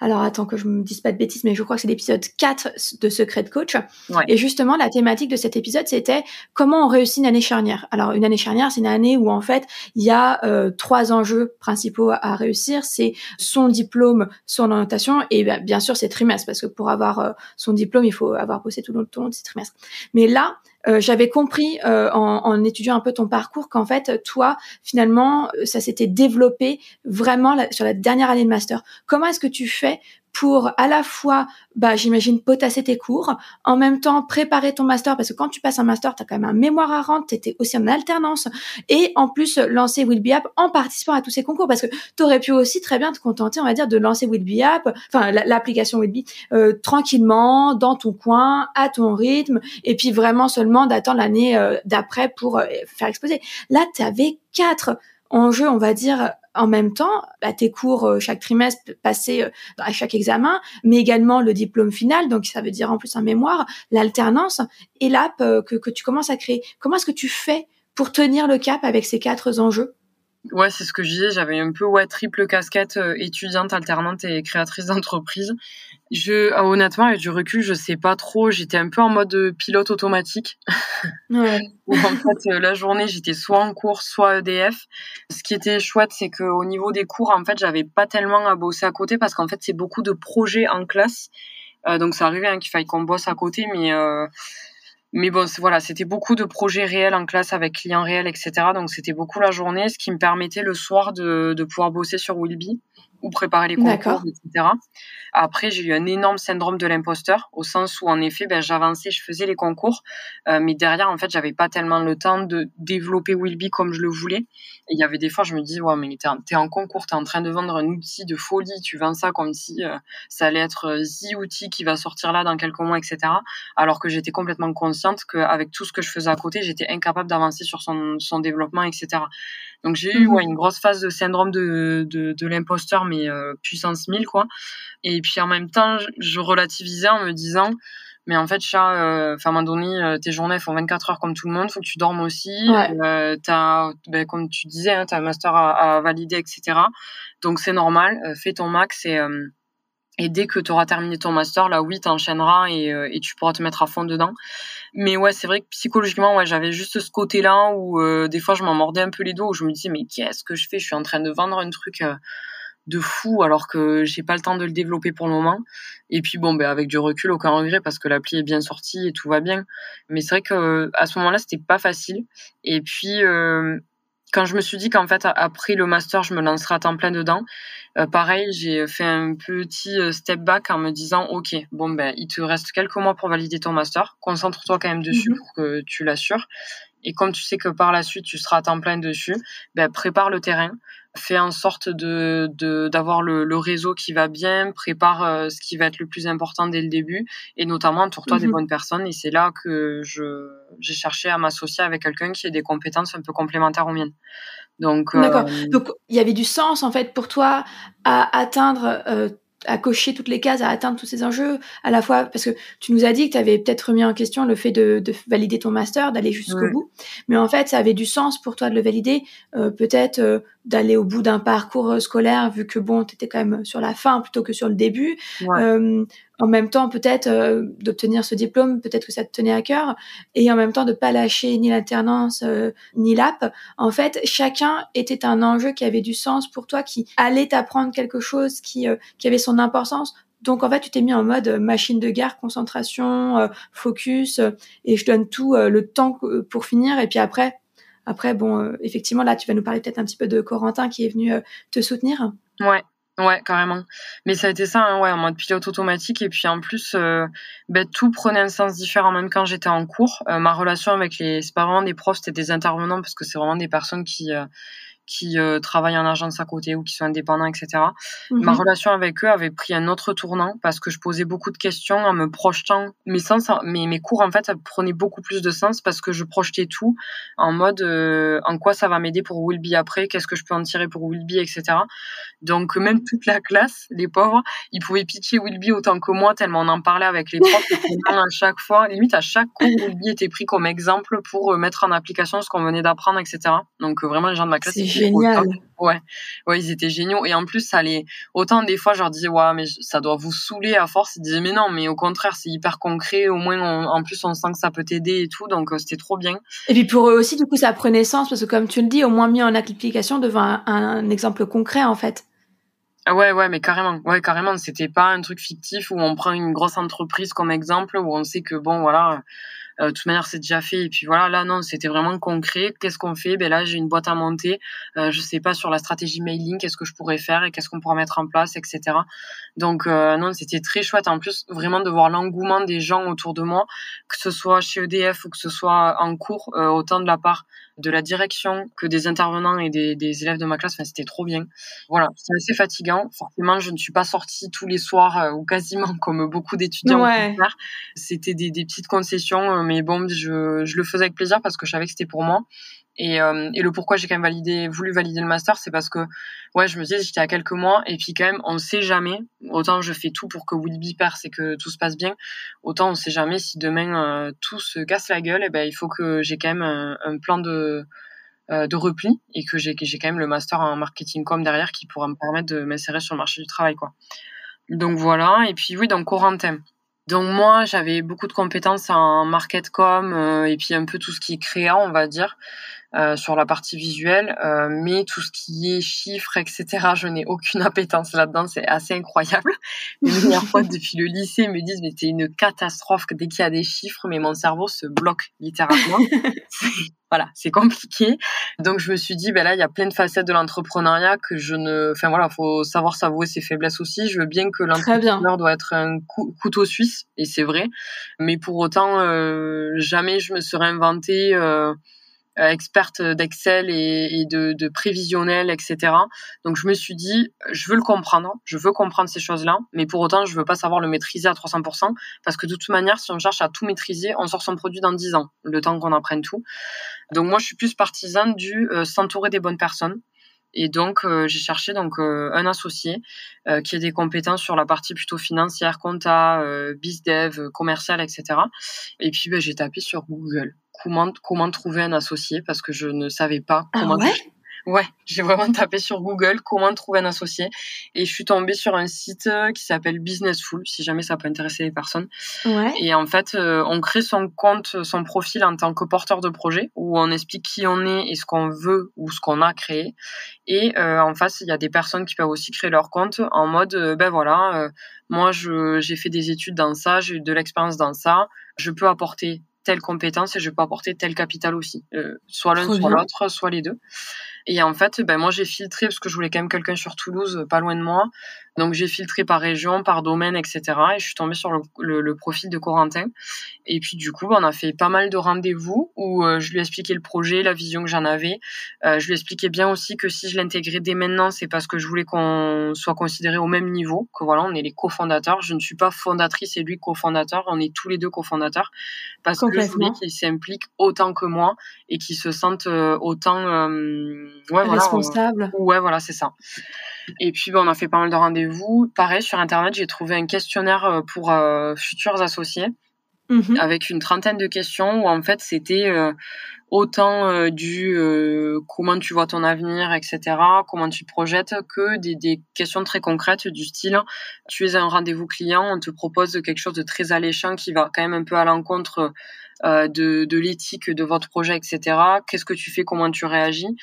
alors, attends que je me dise pas de bêtises, mais je crois que c'est l'épisode 4 de Secret de Coach. Ouais. Et justement, la thématique de cet épisode, c'était comment on réussit une année charnière. Alors, une année charnière, c'est une année où en fait, il y a trois enjeux principaux à, réussir. C'est son diplôme, son orientation, et ben, bien sûr, c'est trimestre, parce que pour avoir euh, son diplôme, il faut avoir bossé tout le long de ses trimestres. Mais là, euh, j'avais compris euh, en, étudiant un peu ton parcours qu'en fait, toi, finalement, ça s'était développé vraiment sur la dernière année de master. Comment est-ce que tu fais pour à la fois, bah, j'imagine, potasser tes cours, en même temps préparer ton master, parce que quand tu passes un master, tu as quand même un mémoire à rendre, tu aussi en alternance, et en plus lancer Will Be App en participant à tous ces concours, parce que tu aurais pu aussi très bien te contenter, on va dire, de lancer Will Be App, enfin la- l'application Will Be, euh, tranquillement, dans ton coin, à ton rythme, et puis vraiment seulement d'attendre l'année euh, d'après pour euh, faire exposer. Là, tu avais quatre enjeux, on va dire, en même temps, bah, tes cours euh, chaque trimestre passés euh, à chaque examen, mais également le diplôme final, donc ça veut dire en plus un mémoire, l'alternance et l'app euh, que tu commences à créer. Comment est-ce que tu fais pour tenir le cap avec ces quatre enjeux? Ouais, c'est ce que je disais. J'avais un peu ouais triple casquette euh, étudiante, alternante et créatrice d'entreprise. Je ah, honnêtement avec du recul, je sais pas trop. J'étais un peu en mode euh, pilote automatique. Ouais. où en fait euh, la journée j'étais soit en cours soit EDF. Ce qui était chouette c'est que au niveau des cours en fait j'avais pas tellement à bosser à côté parce qu'en fait c'est beaucoup de projets en classe. Euh, donc ça arrivait hein, qu'il faille qu'on bosse à côté mais euh, mais bon voilà c'était beaucoup de projets réels en classe avec clients réels etc. Donc c'était beaucoup la journée ce qui me permettait le soir de, de pouvoir bosser sur Willby ou préparer les concours etc. Après, j'ai eu un énorme syndrome de l'imposteur, au sens où, en effet, ben, j'avançais, je faisais les concours, euh, mais derrière, en fait, j'avais pas tellement le temps de développer Willby comme je le voulais. Et il y avait des fois, je me dis, ouais, mais t'es en, concours, t'es en train de vendre un outil de folie, tu vends ça comme si euh, ça allait être euh, the outil qui va sortir là dans quelques mois, etc. Alors que j'étais complètement consciente qu'avec tout ce que je faisais à côté, j'étais incapable d'avancer sur son, son développement, etc. Donc j'ai eu ouais, une grosse phase de syndrome de, de, de l'imposteur, mais euh, puissance 1000, quoi. Et puis en même temps, je relativisais en me disant, mais en fait, chat, euh, enfin, à un moment donné, euh, tes journées font 24 heures comme tout le monde, faut que tu dormes aussi. Ouais. Euh, t'as, ben, comme tu disais, hein, t'as un master à, à valider, etc. Donc c'est normal, fais ton max et, et dès que tu auras terminé ton master, là oui, t'enchaîneras et, euh, et tu pourras te mettre à fond dedans. Mais ouais, c'est vrai que psychologiquement, ouais, j'avais juste ce côté-là où euh, des fois je m'en mordais un peu les dos, où je me disais mais qu'est-ce que je fais? Je suis en train de vendre un truc euh, de fou alors que j'ai pas le temps de le développer pour le moment. Et puis bon, ben avec du recul, aucun regret parce que l'appli est bien sortie et tout va bien. Mais c'est vrai que à ce moment-là, c'était pas facile. Et puis euh, quand je me suis dit qu'en fait après le master, je me lancerais à temps plein dedans, euh, pareil, j'ai fait un petit euh, step back en me disant ok, bon ben il te reste quelques mois pour valider ton master, concentre-toi quand même dessus Mhm. pour que tu l'assures. Et comme tu sais que par la suite tu seras à temps plein dessus, ben, prépare le terrain, fais en sorte de d'avoir le, le, réseau qui va bien, prépare euh, ce qui va être le plus important dès le début, et notamment entoure-toi des mhm. bonnes personnes. Et c'est là que je j'ai cherché à m'associer avec quelqu'un qui ait des compétences un peu complémentaires aux miennes. Donc, D'accord. Euh, Donc, il y avait du sens, en fait, pour toi à atteindre euh, à cocher toutes les cases, à atteindre tous ces enjeux, à la fois parce que tu nous as dit que tu avais peut-être remis en question le fait de, de valider ton master, d'aller jusqu'au bout, mais en fait ça avait du sens pour toi de le valider, euh, peut-être euh, d'aller au bout d'un parcours euh, scolaire vu que bon, tu étais quand même sur la fin plutôt que sur le début. Euh, en même temps, peut-être euh, d'obtenir ce diplôme, peut-être que ça te tenait à cœur, et en même temps de pas lâcher ni l'alternance ni l'app. En fait, chacun était un enjeu qui avait du sens pour toi, qui allait t'apprendre quelque chose, qui qui avait son importance. Donc en fait, tu t'es mis en mode machine de guerre, concentration, focus, et je donne tout le temps pour finir, et puis après, après, bon, euh, effectivement, là, tu vas nous parler peut-être un petit peu de Corentin qui est venu euh, te soutenir. Ouais. Ouais, carrément. Mais ça a été ça, hein, ouais, en mode pilote automatique. Et puis en plus, euh, ben, tout prenait un sens différent, même quand j'étais en cours. ma relation avec les, parents des profs, c'était des intervenants, parce que c'est vraiment des personnes qui, qui euh, travaillent en agence à côté ou qui sont indépendants, etc. Ma mhm. relation avec eux avait pris un autre tournant parce que je posais beaucoup de questions en me projetant. Mes sens, mes, mes cours en fait prenaient beaucoup plus de sens parce que je projetais tout en mode euh, en quoi ça va m'aider pour Willby après, qu'est-ce que je peux en tirer pour Willby, etc. Donc même toute la classe, les pauvres, ils pouvaient pitcher Willby autant que moi tellement on en parlait avec les profs. à chaque fois, limite à chaque cours, Willby était pris comme exemple pour euh, mettre en application ce qu'on venait d'apprendre, etc. Donc vraiment les gens de ma classe génial. Ouais, ouais, ils étaient géniaux. Et en plus, ça allait. Autant des fois, je leur disais, ouais, mais ça doit vous saouler à force. Ils disaient, mais non, mais au contraire, c'est hyper concret. Au moins, en plus, on sent que ça peut t'aider et tout. Donc, euh, c'était trop bien. Et puis pour eux aussi, du coup, ça prenait sens parce que, comme tu le dis, au moins mis en application devant un, exemple concret, en fait. Ah ouais, ouais, mais carrément, ouais, carrément. C'était pas un truc fictif où on prend une grosse entreprise comme exemple, où on sait que bon, voilà, de toute manière c'est déjà fait. Et puis voilà là non c'était vraiment concret. Qu'est-ce qu'on fait? Ben là j'ai une boîte à monter. Euh, je sais pas sur la stratégie mailing qu'est-ce que je pourrais faire et qu'est-ce qu'on pourra mettre en place etc donc euh, non c'était très chouette. En plus vraiment de voir l'engouement des gens autour de moi que ce soit chez EDF ou que ce soit en cours euh, autant de la part de la direction que des intervenants et des, des élèves de ma classe. Enfin, c'était trop bien. Voilà, c'est assez fatigant. Forcément, je ne suis pas sortie tous les soirs euh, ou quasiment comme beaucoup d'étudiants. Ouais. C'était des, des, petites concessions, euh, mais bon, je, je le faisais avec plaisir parce que je savais que c'était pour moi. Et, euh, et, le pourquoi j'ai quand même validé, voulu valider le master, c'est parce que ouais, je me disais j'étais à quelques mois et puis quand même on ne sait jamais. Autant je fais tout pour que Willby perce et que tout se passe bien, autant on sait jamais si demain euh, tout se casse la gueule. Et ben il faut que j'ai quand même un, un plan de euh, de repli et que j'ai j'ai quand même le master en marketing com derrière qui pourra me permettre de m'insérer sur le marché du travail quoi. Donc voilà et puis oui donc Corentin. Donc moi, j'avais beaucoup de compétences en market com euh, et puis un peu tout ce qui est créant, on va dire. Euh, sur la partie visuelle, euh, mais tout ce qui est chiffres, etc., je n'ai aucune appétence là-dedans, c'est assez incroyable. Les meilleures potes depuis le lycée me disent mais c'est une catastrophe dès qu'il y a des chiffres, mais mon cerveau se bloque littéralement. voilà, c'est compliqué. Donc je me suis dit ben là il y a plein de facettes de l'entrepreneuriat que je ne, enfin voilà, faut savoir s'avouer ses faiblesses aussi. Je veux bien que l'entrepreneur doit être un couteau suisse et c'est vrai, mais pour autant euh, jamais je me serais inventé euh, experte d'Excel et, de, de, prévisionnel, etc. Donc je me suis dit, je veux le comprendre, je veux comprendre ces choses-là, mais pour autant, je veux pas savoir le maîtriser à 300%, parce que de toute manière, si on cherche à tout maîtriser, on sort son produit dans 10 ans, le temps qu'on apprenne tout. Donc moi, je suis plus partisane du euh, s'entourer des bonnes personnes. Et donc, euh, j'ai cherché donc un associé qui a des compétences sur la partie plutôt financière, compta, bizdev, commercial, etc. Et puis, ben, j'ai tapé sur Google comment, comment trouver un associé parce que je ne savais pas ah comment. ouais? Ouais, j'ai vraiment tapé sur Google comment trouver un associé et je suis tombée sur un site euh, qui s'appelle Businessful, si jamais ça peut intéresser les personnes. Ouais. Et en fait, euh, on crée son compte, son profil en tant que porteur de projet où on explique qui on est et ce qu'on veut ou ce qu'on a créé. Et euh, en face, il y a des personnes qui peuvent aussi créer leur compte en mode, ben voilà, moi j'ai fait des études dans ça, j'ai eu de l'expérience dans ça, je peux apporter telle compétence et je peux apporter tel capital aussi. Euh, soit l'un, soit l'autre, soit les deux. Et en fait, ben, moi, j'ai filtré parce que je voulais quand même quelqu'un sur Toulouse, pas loin de moi. Donc j'ai filtré par région, par domaine, etc. Et je suis tombée sur le, profil de Corentin. Et puis du coup, on a fait pas mal de rendez-vous où euh, je lui expliquais le projet, la vision que j'en avais. Euh, je lui expliquais bien aussi que si je l'intégrais dès maintenant, c'est parce que je voulais qu'on soit considéré au même niveau, que voilà, on est les cofondateurs. Je ne suis pas fondatrice et lui cofondateur, on est tous les deux cofondateurs parce que je voulais qu'il s'implique autant que moi et qu'il se sente euh, autant ouais, responsable. ouais, voilà, c'est ça. Et puis, on a fait pas mal de rendez-vous. Pareil, sur Internet, j'ai trouvé un questionnaire euh, pour euh, futurs associés. Mhm. avec une trentaine de questions où en fait c'était euh, autant du comment tu vois ton avenir, etc., comment tu projettes, que des, des, questions très concrètes du style tu es un rendez-vous client, on te propose quelque chose de très alléchant qui va quand même un peu à l'encontre de, de l'éthique de votre projet, etc. Qu'est-ce que tu fais, comment tu réagis?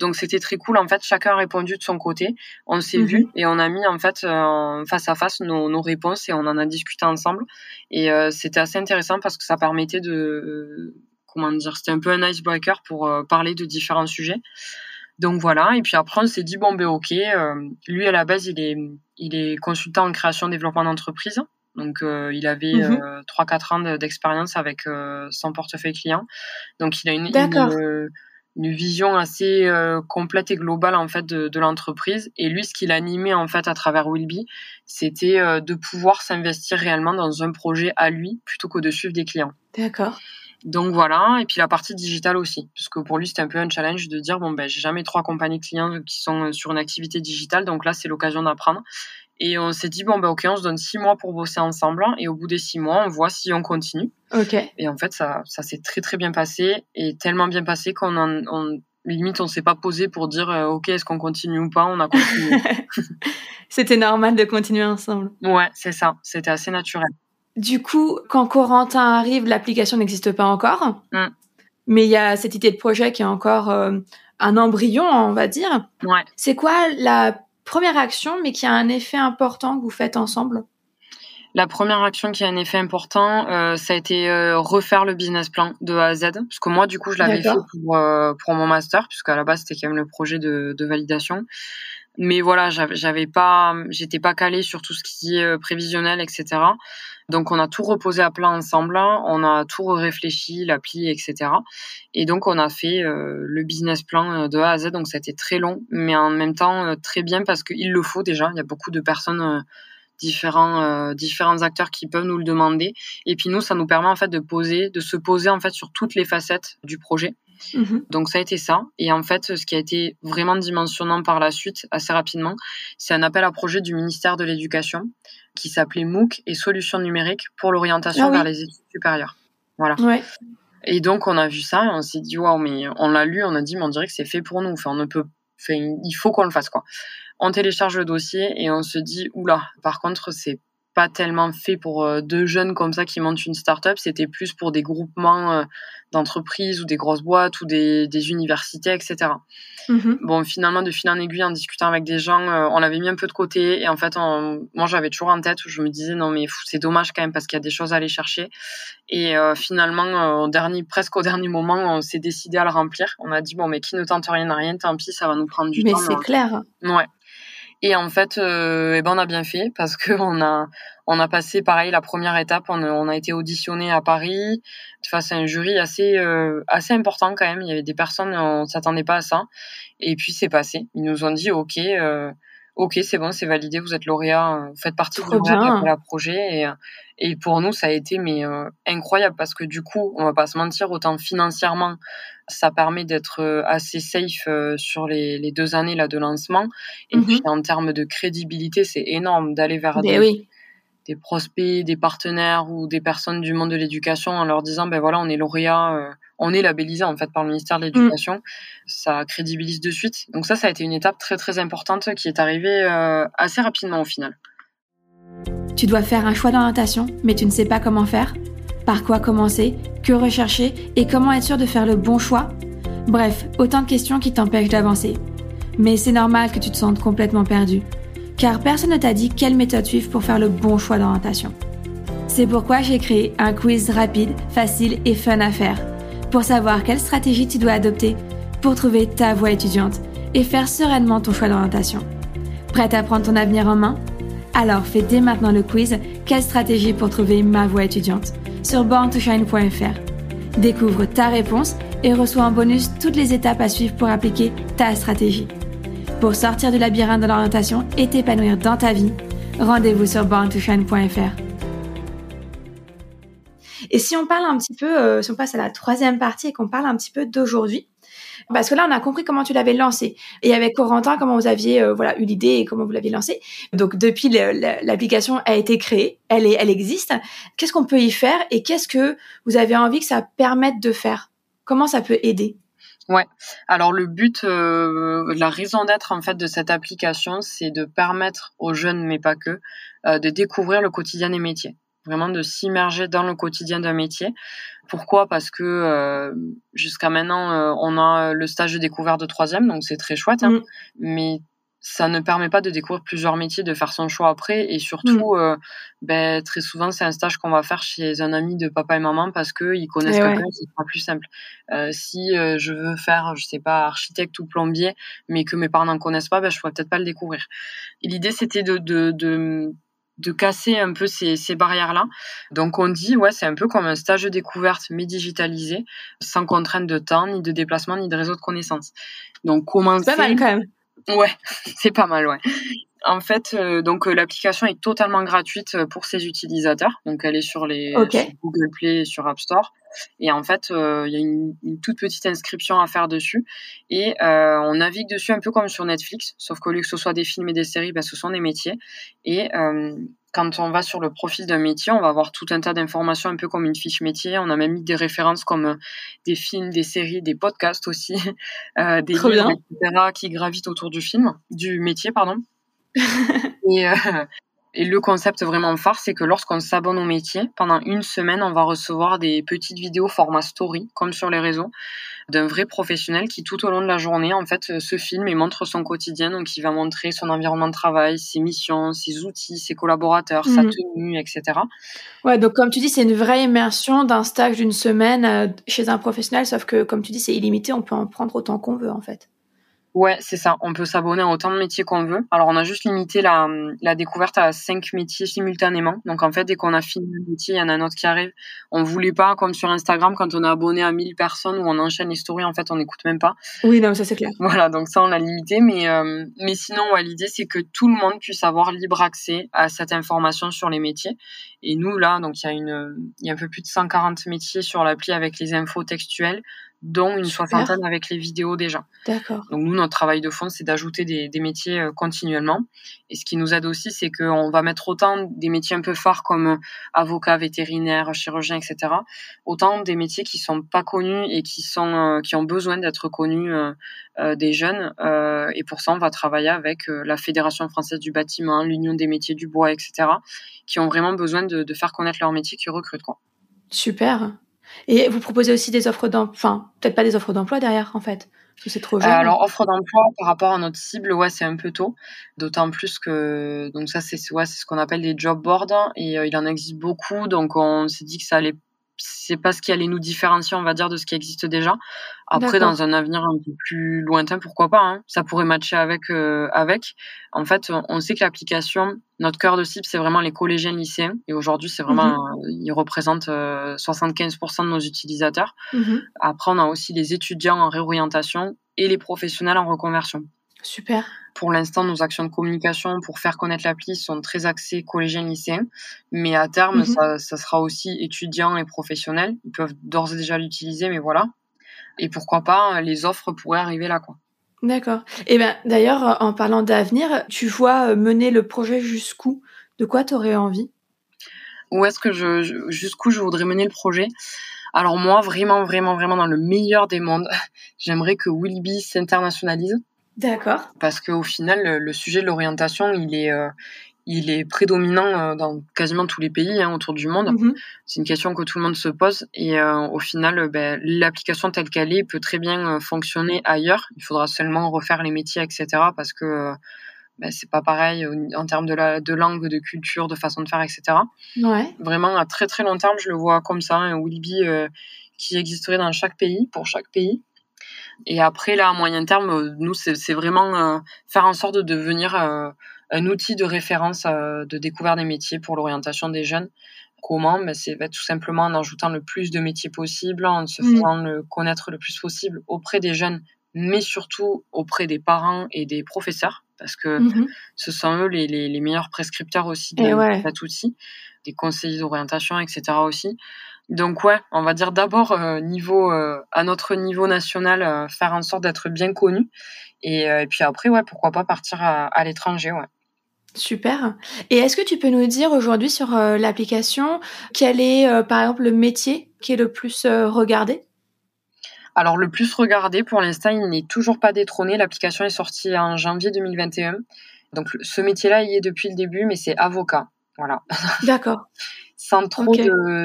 Donc c'était très cool. En fait, chacun a répondu de son côté. On s'est mhm. vu et on a mis en fait euh, face à face nos, nos, réponses et on en a discuté ensemble. Et euh, c'était assez intéressant parce que ça permettait de comment dire, c'était un peu un icebreaker pour parler de différents sujets. Donc voilà, et puis après on s'est dit bon ben ok, lui à la base il est il est consultant en création développement d'entreprise. Donc, euh, il avait euh, 3-4 ans d'expérience avec euh, son portefeuille client. Donc, il a une, une, une, vision assez euh, complète et globale en fait de, de l'entreprise. Et lui, ce qu'il animait en fait à travers Willby, c'était de pouvoir s'investir réellement dans un projet à lui plutôt que de suivre des clients. D'accord. Donc voilà, et puis la partie digitale aussi, puisque pour lui c'était un peu un challenge de dire bon ben j'ai jamais trois compagnies clients qui sont sur une activité digitale, donc là c'est l'occasion d'apprendre. Et on s'est dit, bon, ben, ok, on se donne six mois pour bosser ensemble. Et au bout des six mois, on voit si on continue. Ok. Et en fait, ça, ça s'est très, très bien passé. Et tellement bien passé qu'on en, on, limite, on s'est pas posé pour dire, euh, ok, est-ce qu'on continue ou pas? On a continué. C'était normal de continuer ensemble. Ouais, c'est ça. C'était assez naturel. Du coup, quand Corentin arrive, l'application n'existe pas encore. Mm. Mais il y a cette idée de projet qui est encore euh, un embryon, on va dire. Ouais. C'est quoi la première action, mais qui a un effet important que vous faites ensemble? La première action qui a un effet important, euh, ça a été euh, refaire le business plan de A à Z. Parce que moi, du coup, je l'avais fait pour, euh, pour mon master, puisqu'à la base, c'était quand même le projet de, de validation. Mais voilà, j'avais pas, j'étais pas calée sur tout ce qui est prévisionnel, etc. Donc on a tout reposé à plat ensemble, on a tout réfléchi, l'appli, etc. Et donc on a fait le business plan de A à Z. Donc ça a été très long, mais en même temps très bien parce qu'il le faut déjà. Il y a beaucoup de personnes différents euh, différents acteurs qui peuvent nous le demander et puis nous ça nous permet en fait de poser de se poser en fait sur toutes les facettes du projet mhm. donc ça a été ça et en fait ce qui a été vraiment dimensionnant par la suite assez rapidement c'est un appel à projet du ministère de l'éducation qui s'appelait MOOC et solutions numériques pour l'orientation ah vers les études supérieures. Voilà. Ouais. et donc on a vu ça et on s'est dit waouh mais on l'a lu on a dit mais on dirait que c'est fait pour nous. Enfin on ne peut enfin, il faut qu'on le fasse quoi. On télécharge le dossier et on se dit oula, par contre, c'est pas tellement fait pour euh, deux jeunes comme ça qui montent une start-up, c'était plus pour des groupements euh, d'entreprises ou des grosses boîtes ou des, universités, etc. Mm-hmm. Bon, finalement, de fil en aiguille, en discutant avec des gens, euh, on l'avait mis un peu de côté et en fait, moi, j'avais toujours en tête où je me disais non mais c'est dommage quand même parce qu'il y a des choses à aller chercher. Et finalement, au dernier, presque au dernier moment, on s'est décidé à le remplir. On a dit bon mais qui ne tente rien n'a rien, tant pis, ça va nous prendre du temps. Mais c'est clair. Ouais. Et en fait, euh, eh ben on a bien fait parce que on a on a passé pareil la première étape. On a, on a été auditionné à Paris face à un jury assez euh, assez important quand même. Il y avait des personnes, on s'attendait pas à ça. Et puis c'est passé. Ils nous ont dit ok. Euh, ok, c'est bon, c'est validé, vous êtes lauréat, vous faites partie du de projet. Et, et pour nous, ça a été mais incroyable parce que du coup, on va pas se mentir, autant financièrement, ça permet d'être euh, assez safe euh, sur les, les, deux années là de lancement. Et puis mhm. en termes de crédibilité, c'est énorme d'aller vers ben des, des, prospects, des partenaires ou des personnes du monde de l'éducation en leur disant ben voilà, on est lauréat, euh, on est labellisé en fait par le ministère de l'éducation. Mm. Ça crédibilise de suite. Donc ça, ça a été une étape très très importante qui est arrivée assez rapidement au final. Tu dois faire un choix d'orientation, mais tu ne sais pas comment faire par quoi commencer? Que rechercher? Et comment être sûr de faire le bon choix? Bref, autant de questions qui t'empêchent d'avancer. Mais c'est normal que tu te sentes complètement perdu. Car personne ne t'a dit quelle méthode suivre pour faire le bon choix d'orientation. C'est pourquoi j'ai créé un quiz rapide, facile et fun à faire. Pour savoir quelle stratégie tu dois adopter pour trouver ta voie étudiante et faire sereinement ton choix d'orientation. Prête à prendre ton avenir en main? Alors fais dès maintenant le quiz Quelle stratégie pour trouver ma voie étudiante? Sur borntoshine.fr. Découvre ta réponse et reçois en bonus toutes les étapes à suivre pour appliquer ta stratégie. Pour sortir du labyrinthe de l'orientation et t'épanouir dans ta vie, rendez-vous sur borntoshine.fr. Et si on parle un petit peu, euh, si on passe à la troisième partie et qu'on parle un petit peu d'aujourd'hui, parce que là, on a compris comment tu l'avais lancé. Et avec Corentin, comment vous aviez euh, voilà eu l'idée et comment vous l'aviez lancé. Donc depuis, l'application a été créée, elle, est, elle existe. Qu'est-ce qu'on peut y faire et qu'est-ce que vous avez envie que ça permette de faire? Comment ça peut aider? Ouais. Alors le but, euh, la raison d'être en fait de cette application, c'est de permettre aux jeunes, mais pas que, euh, de découvrir le quotidien des métiers vraiment de s'immerger dans le quotidien d'un métier. Pourquoi? Parce que euh, jusqu'à maintenant, euh, on a le stage de découverte de troisième, donc c'est très chouette, hein, mm. mais ça ne permet pas de découvrir plusieurs métiers, de faire son choix après, et surtout, mm. euh, ben, très souvent, c'est un stage qu'on va faire chez un ami de papa et maman parce qu'ils connaissent eh quelqu'un, c'est pas plus simple. si je veux faire, je sais pas, architecte ou plombier, mais que mes parents n'en connaissent pas, ben, je pourrais peut-être pas le découvrir. Et l'idée, c'était de, de, de de casser un peu ces, ces barrières-là. Donc on dit, ouais, c'est un peu comme un stage de découverte mais digitalisé, sans contrainte de temps, ni de déplacement, ni de réseau de connaissances. Donc commencer... C'est pas mal quand même. Ouais, c'est pas mal, ouais. En fait, euh, donc euh, l'application est totalement gratuite euh, pour ses utilisateurs. Donc elle est sur les Google Play et sur App Store. Et en fait, il y a une, toute petite inscription à faire dessus. Et on navigue dessus un peu comme sur Netflix, sauf qu'au lieu que ce soit des films et des séries, ben, ce sont des métiers. Et quand on va sur le profil d'un métier, on va avoir tout un tas d'informations, un peu comme une fiche métier. On a même mis des références comme des films, des séries, des podcasts aussi, des livres, etc., qui gravitent autour du film, du métier, pardon. et, euh, et le concept vraiment phare, c'est que lorsqu'on s'abonne au métier, pendant une semaine, on va recevoir des petites vidéos format story, comme sur les réseaux, d'un vrai professionnel qui, tout au long de la journée, en fait, se filme et montre son quotidien. Donc, il va montrer son environnement de travail, ses missions, ses outils, ses collaborateurs, sa mhm. tenue, etc. Ouais, donc comme tu dis, c'est une vraie immersion d'un stage d'une semaine euh, chez un professionnel, sauf que, comme tu dis, c'est illimité, on peut en prendre autant qu'on veut, en fait. Ouais, c'est ça. On peut s'abonner à autant de métiers qu'on veut. Alors, on a juste limité la, la découverte à cinq métiers simultanément. Donc, en fait, dès qu'on a fini un métier, il y en a un autre qui arrive. On voulait pas, comme sur Instagram, quand on est abonné à 1000 personnes où on enchaîne les stories, en fait, on n'écoute même pas. Oui, non, ça c'est clair. Voilà, donc ça, on l'a limité. Mais, euh, mais sinon, ouais, l'idée, c'est que tout le monde puisse avoir libre accès à cette information sur les métiers. Et nous, là, donc, il y a une, il y a un peu plus de 140 métiers sur l'appli avec les infos textuelles dont une soixantaine avec les vidéos déjà. D'accord. Donc nous, notre travail de fond, c'est d'ajouter des, des, métiers euh, continuellement. Et ce qui nous aide aussi, c'est qu'on va mettre autant des métiers un peu phares comme euh, avocat, vétérinaire, chirurgien, etc. Autant des métiers qui sont pas connus et qui sont euh, qui ont besoin d'être connus des jeunes. et pour ça, on va travailler avec la Fédération française du bâtiment, l'Union des métiers du bois, etc. Qui ont vraiment besoin de, de faire connaître leur métier, qui recrutent quoi. Super. Et vous proposez aussi des offres d'emploi, enfin, peut-être pas des offres d'emploi derrière, en fait, c'est trop jeune. alors, offre d'emploi par rapport à notre cible, ouais, c'est un peu tôt. D'autant plus que, donc ça, c'est ouais, ce qu'on appelle des job boards, et euh, il en existe beaucoup, donc on s'est dit que ça allait c'est pas ce qui allait nous différencier, on va dire, de ce qui existe déjà. Après, dans un avenir un peu plus lointain, pourquoi pas hein, Ça pourrait matcher avec. Euh, avec. En fait, on sait que l'application, notre cœur de cible, c'est vraiment les collégiens lycéens. Et aujourd'hui, c'est vraiment, mmh ils représentent 75% euh, de nos utilisateurs. Mmh Après, on a aussi les étudiants en réorientation et les professionnels en reconversion. Super. Pour l'instant, nos actions de communication pour faire connaître l'appli sont très axées collégiens lycéens, mais à terme, mhm. ça, ça, sera aussi étudiants et professionnels. Ils peuvent d'ores et déjà l'utiliser, mais voilà. Et pourquoi pas, les offres pourraient arriver là, quoi. D'accord. Et ben d'ailleurs, en parlant d'avenir, tu vois euh, mener le projet jusqu'où? De quoi tu aurais envie? Où est-ce que je, jusqu'où je voudrais mener le projet? Alors moi, vraiment, vraiment, vraiment dans le meilleur des mondes, j'aimerais que Willby s'internationalise. D'accord. Parce qu'au final, le, sujet de l'orientation, il est, euh, il est prédominant euh, dans quasiment tous les pays hein, autour du monde. Mm-hmm. C'est une question que tout le monde se pose et euh, au final, ben, l'application telle qu'elle est peut très bien fonctionner ailleurs. Il faudra seulement refaire les métiers, etc. Parce que ben, c'est pas pareil en termes de, la, de langue, de culture, de façon de faire, etc. Ouais. Vraiment, à très très long terme, je le vois comme ça, un Willby qui existerait dans chaque pays, pour chaque pays. Et après, là, à moyen terme, nous, c'est vraiment euh, faire en sorte de devenir euh, un outil de référence de découverte des métiers pour l'orientation des jeunes. Comment? Ben, C'est tout simplement en ajoutant le plus de métiers possible, en se mmh. faisant le connaître le plus possible auprès des jeunes, mais surtout auprès des parents et des professeurs, parce que mmh ce sont eux les, les, meilleurs prescripteurs aussi de, cet outil, des conseillers d'orientation, etc. aussi. Donc ouais, on va dire d'abord euh, niveau euh, à notre niveau national, euh, faire en sorte d'être bien connu, et, puis après ouais, pourquoi pas partir à, à l'étranger, ouais. Super. Et est-ce que tu peux nous dire aujourd'hui sur l'application quel est par exemple le métier qui est le plus regardé? Alors le plus regardé pour l'instant, il n'est toujours pas détrôné. L'application est sortie en janvier 2021. Donc ce métier-là, il y est depuis le début, mais c'est avocat. Voilà. D'accord. Sans trop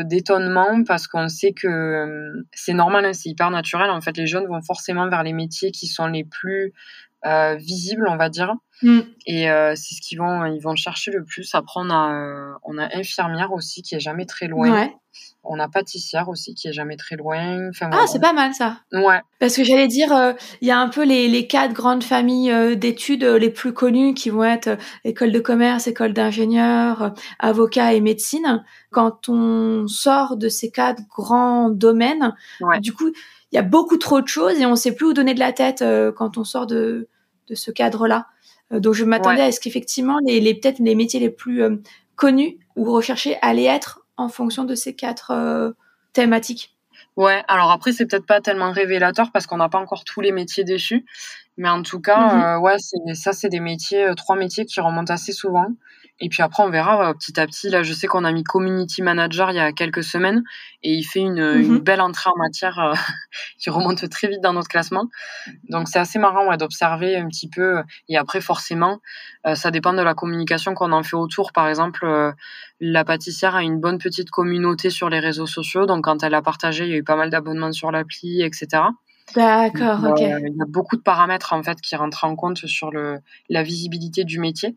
d'étonnement parce qu'on sait que c'est normal, hein, c'est hyper naturel. En fait, les jeunes vont forcément vers les métiers qui sont les plus euh, visible, on va dire. Mm. Et euh, c'est ce qu'ils vont, ils vont chercher le plus. Après, on a, euh, on a infirmière aussi qui est jamais très loin. On a pâtissière aussi qui est jamais très loin. ah, c'est pas mal ça. Ouais. Parce que j'allais dire, il y a un peu les, les quatre grandes familles d'études les plus connues qui vont être école de commerce, école d'ingénieur, avocat et médecine. Quand on sort de ces quatre grands domaines, du coup, il y a beaucoup trop de choses et on sait plus où donner de la tête euh, quand on sort de, de ce cadre-là. Euh, donc je m'attendais à ce qu'effectivement les, les peut-être les métiers les plus euh, connus ou recherchés allaient être en fonction de ces quatre thématiques. Ouais, alors après c'est peut-être pas tellement révélateur parce qu'on n'a pas encore tous les métiers dessus, mais en tout cas, mmh ouais, c'est ça c'est des métiers, trois métiers qui remontent assez souvent. Et puis après, on verra euh, petit à petit. Là, je sais qu'on a mis community manager il y a quelques semaines et il fait une, une mhm. belle entrée en matière euh, qui remonte très vite dans notre classement. Donc c'est assez marrant ouais, d'observer un petit peu. Et après, forcément, euh, ça dépend de la communication qu'on en fait autour. Par exemple, la pâtissière a une bonne petite communauté sur les réseaux sociaux. Donc quand elle a partagé, il y a eu pas mal d'abonnements sur l'appli, etc. D'accord, ok. il y a beaucoup de paramètres en fait qui rentrent en compte sur le, la visibilité du métier.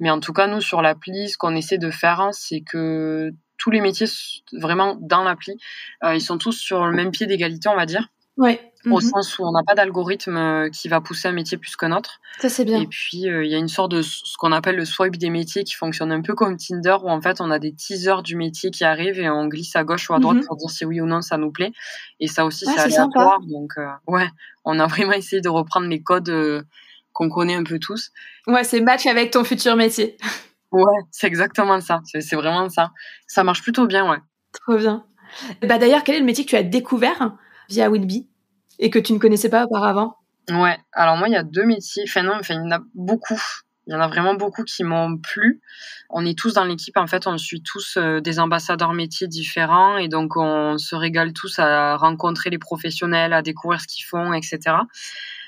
Mais en tout cas, nous sur l'appli, ce qu'on essaie de faire, hein, c'est que tous les métiers vraiment dans l'appli, euh, ils sont tous sur le même pied d'égalité, on va dire. Ouais au mmh sens où on n'a pas d'algorithme euh, qui va pousser un métier plus qu'un autre. Ça, c'est bien. Et puis, euh, il y a une sorte de ce qu'on appelle le swipe des métiers qui fonctionne un peu comme Tinder, où en fait, on a des teasers du métier qui arrivent et on glisse à gauche ou à droite mmh pour dire si oui ou non ça nous plaît. Et ça aussi, c'est aléatoire. Donc, euh, ouais, on a vraiment essayé de reprendre les codes qu'on connaît un peu tous. Ouais, c'est match avec ton futur métier. ouais, c'est exactement ça. C'est vraiment ça. Ça marche plutôt bien, ouais. Trop bien. Bah, D'ailleurs, quel est le métier que tu as découvert? Via Wilby et que tu ne connaissais pas auparavant? Ouais, alors moi, il y a deux métiers. Enfin, non, enfin, il y en a beaucoup. Il y en a vraiment beaucoup qui m'ont plu. On est tous dans l'équipe, en fait, on suit tous euh, des ambassadeurs métiers différents et donc on se régale tous à rencontrer les professionnels, à découvrir ce qu'ils font, etc.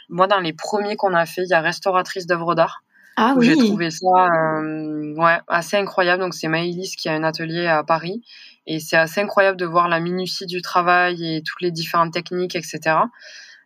Moi, dans les premiers qu'on a fait, il y a restauratrice d'œuvres d'art. Ah oui. J'ai trouvé ça euh, ouais, assez incroyable. Donc c'est Maëlys qui a un atelier à Paris et c'est assez incroyable de voir la minutie du travail et toutes les différentes techniques, etc.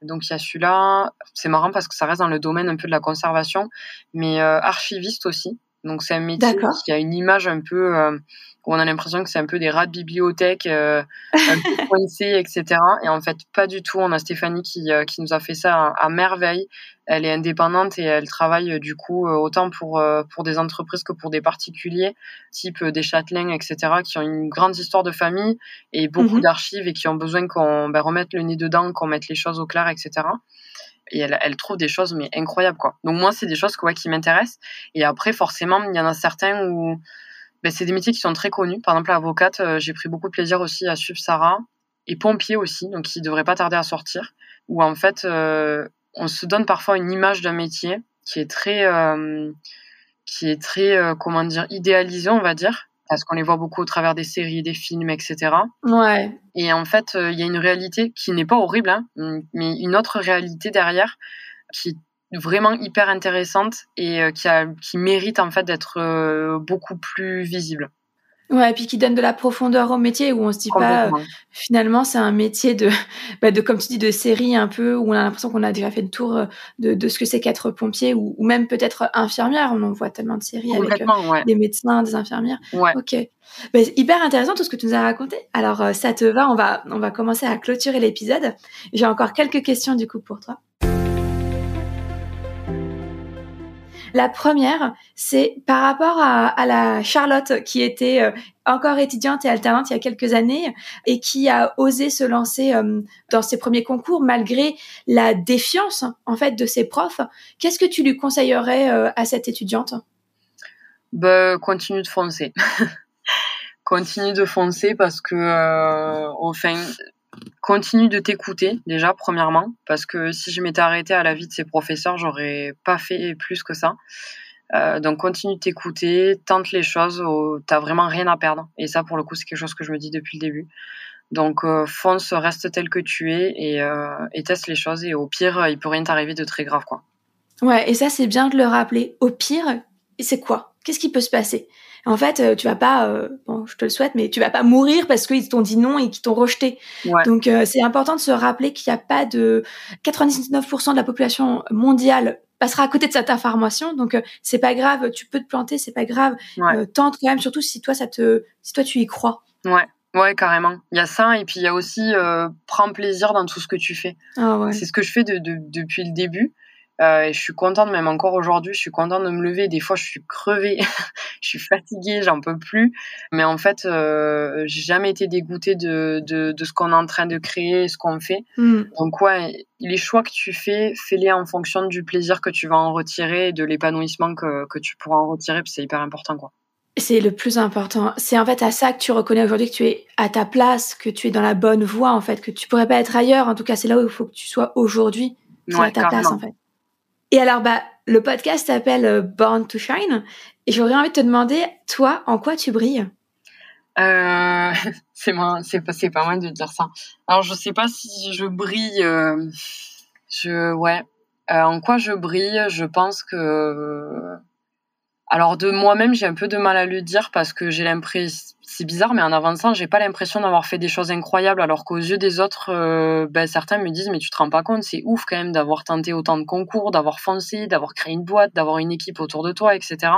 Donc il y a celui-là. C'est marrant parce que ça reste dans le domaine un peu de la conservation, mais euh, archiviste aussi. Donc c'est un métier qui a une image un peu euh, où on a l'impression que c'est un peu des rats de bibliothèque, euh, un peu coincés, etc. Et en fait, pas du tout. On a Stéphanie qui, euh, qui nous a fait ça à, merveille. Elle est indépendante et elle travaille euh, du coup autant pour, pour des entreprises que pour des particuliers, type des châtelains, etc., qui ont une grande histoire de famille et beaucoup mhm. d'archives et qui ont besoin qu'on ben, remette le nez dedans, qu'on mette les choses au clair, etc et elle, elle, trouve des choses mais incroyables quoi. Donc moi c'est des choses quoi, qui m'intéressent et après forcément il y en a certains où ben, c'est des métiers qui sont très connus. Par exemple, avocate, euh, j'ai pris beaucoup de plaisir aussi à suivre Sarah. Et pompier aussi, donc qui devrait pas tarder à sortir. Où en fait, euh, on se donne parfois une image d'un métier qui est très, euh, qui est très, comment dire, idéalisé, on va dire, parce qu'on les voit beaucoup au travers des séries, des films, etc. Ouais. Et en fait, il y a une réalité qui n'est pas horrible, hein, mais une autre réalité derrière qui vraiment hyper intéressante et euh, qui, a, qui mérite en fait d'être euh, beaucoup plus visible. Ouais, et puis qui donne de la profondeur au métier où on se dit pas euh, finalement c'est un métier de, bah, de comme tu dis de série un peu où on a l'impression qu'on a déjà fait le tour de, de ce que c'est qu'être pompier ou, ou, même peut-être infirmière. On en voit tellement de séries avec des médecins, des infirmières. Ouais. Ok, bah, hyper intéressant tout ce que tu nous as raconté. Alors ça te va On va on va commencer à clôturer l'épisode. J'ai encore quelques questions du coup pour toi. La première, c'est par rapport à, la Charlotte qui était euh, encore étudiante et alternante il y a quelques années et qui a osé se lancer euh, dans ses premiers concours malgré la défiance en fait de ses profs. Qu'est-ce que tu lui conseillerais euh, à cette étudiante? Bah, continue de foncer. continue de foncer parce que au fin continue de t'écouter déjà premièrement parce que si je m'étais arrêtée à la vie de ses professeurs j'aurais pas fait plus que ça. Euh, donc continue de t'écouter tente les choses t'as vraiment rien à perdre. Et ça pour le coup c'est quelque chose que je me dis depuis le début. Donc euh, fonce reste tel que tu es et, euh, et teste les choses. Et au pire il peut rien t'arriver de très grave quoi. Ouais et ça c'est bien de le rappeler. Au pire c'est quoi? Qu'est-ce qui peut se passer? En fait, euh, tu vas pas, euh, bon, je te le souhaite, mais tu vas pas mourir parce qu'ils t'ont dit non et qu'ils t'ont rejeté. Donc, euh, c'est important de se rappeler qu'il n'y a pas de 99% de la population mondiale passera à côté de cette information. Donc, c'est pas grave, tu peux te planter, c'est pas grave. tente quand même, surtout si toi, ça te, si toi, tu y crois. Ouais. Ouais, carrément. Il y a ça, et puis il y a aussi prends plaisir dans tout ce que tu fais. Ah ouais. C'est ce que je fais de, depuis le début. Euh, et je suis contente, même encore aujourd'hui, je suis contente de me lever. Des fois, je suis crevée, je suis fatiguée, j'en peux plus. Mais en fait, euh, j'ai jamais été dégoûtée de, de, de ce qu'on est en train de créer, ce qu'on fait. Mm. Donc ouais, les choix que tu fais, fais-les en fonction du plaisir que tu vas en retirer et de l'épanouissement que, que tu pourras en retirer. C'est hyper important, quoi. C'est le plus important. C'est en fait à ça que tu reconnais aujourd'hui que tu es à ta place, que tu es dans la bonne voie, en fait, que tu pourrais pas être ailleurs. En tout cas, c'est là où il faut que tu sois aujourd'hui. Ouais, à ta place, en fait. Et alors, bah, le podcast s'appelle euh, Born to Shine. Et j'aurais envie de te demander, toi, en quoi tu brilles? Euh, c'est pas, c'est pas mal de dire ça. Alors, je sais pas si je brille. Euh, je, ouais. En quoi je brille Je pense que alors de moi-même, j'ai un peu de mal à le dire parce que j'ai l'impression, c'est bizarre, mais en avançant, j'ai pas l'impression d'avoir fait des choses incroyables, alors qu'aux yeux des autres, euh, ben, certains me disent mais tu te rends pas compte, c'est ouf quand même d'avoir tenté autant de concours, d'avoir foncé, d'avoir créé une boîte, d'avoir une équipe autour de toi, etc.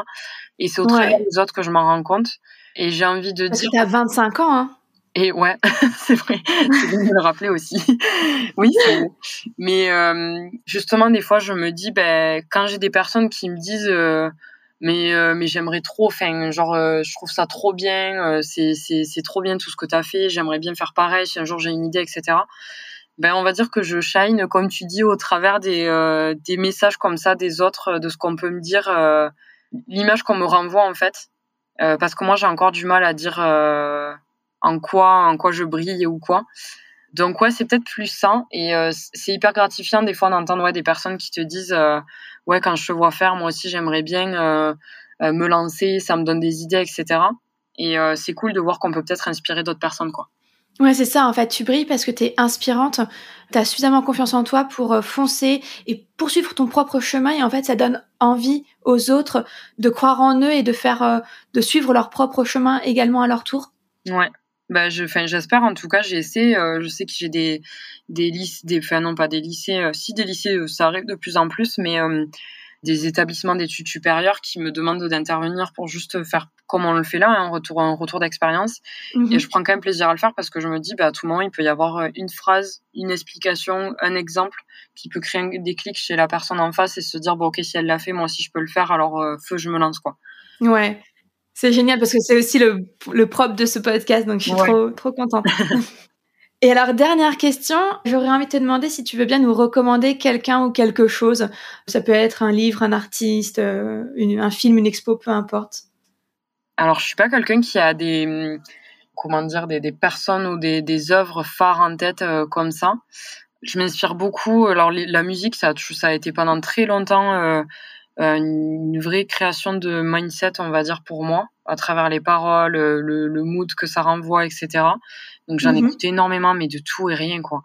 Et c'est au travers des autres que je m'en rends compte. Et j'ai envie de parce dire. Que t'as 25 ans, hein. Et ouais, c'est vrai, c'est bien de le rappeler aussi. oui, mais euh, justement, des fois, je me dis, ben, quand j'ai des personnes qui me disent, euh, mais euh, mais j'aimerais trop enfin genre euh, je trouve ça trop bien euh, c'est c'est trop bien tout ce que tu as fait j'aimerais bien faire pareil si un jour j'ai une idée etc ben on va dire que je shine comme tu dis au travers des des messages comme ça des autres de ce qu'on peut me dire l'image qu'on me renvoie en fait. Parce que moi j'ai encore du mal à dire en quoi en quoi je brille ou quoi. Donc ouais, c'est peut-être plus sain et c'est hyper gratifiant des fois d'entendre des personnes qui te disent ouais quand je te vois faire moi aussi j'aimerais bien euh, me lancer, ça me donne des idées etc. Et c'est cool de voir qu'on peut peut-être inspirer d'autres personnes quoi. Ouais, c'est ça, en fait, tu brilles parce que tu es inspirante, tu as suffisamment confiance en toi pour foncer et poursuivre ton propre chemin et en fait, ça donne envie aux autres de croire en eux et de faire de suivre leur propre chemin également à leur tour. Ouais, bah, je, enfin, j'espère. En tout cas, j'ai essayé. Euh, je sais que j'ai des, des lycées, des, enfin non pas des lycées. Euh, si des lycées, euh, ça arrive de plus en plus, mais des établissements d'études supérieures qui me demandent d'intervenir pour juste faire comme on le fait là, un retour, un retour d'expérience. Mhm. Et je prends quand même plaisir à le faire parce que je me dis, bah, à tout moment, il peut y avoir une phrase, une explication, un exemple qui peut créer des clics chez la personne en face et se dire, bon, ok, si elle l'a fait, moi aussi je peux le faire, alors feu, je me lance, quoi. Ouais. C'est génial parce que c'est aussi le, le propre de ce podcast, donc je suis trop, trop contente. Et alors, dernière question, j'aurais envie de te demander si tu veux bien nous recommander quelqu'un ou quelque chose. Ça peut être un livre, un artiste, euh, un film, une expo, peu importe. Alors, je suis pas quelqu'un qui a des, comment dire, des, des personnes ou des, des œuvres phares en tête euh, comme ça. Je m'inspire beaucoup. Alors, la musique, ça, ça a été pendant très longtemps euh, une vraie création de mindset, on va dire, pour moi, à travers les paroles, euh, le, le mood que ça renvoie, etc. Donc j'en ai mhm. écouté énormément, mais de tout et rien, quoi.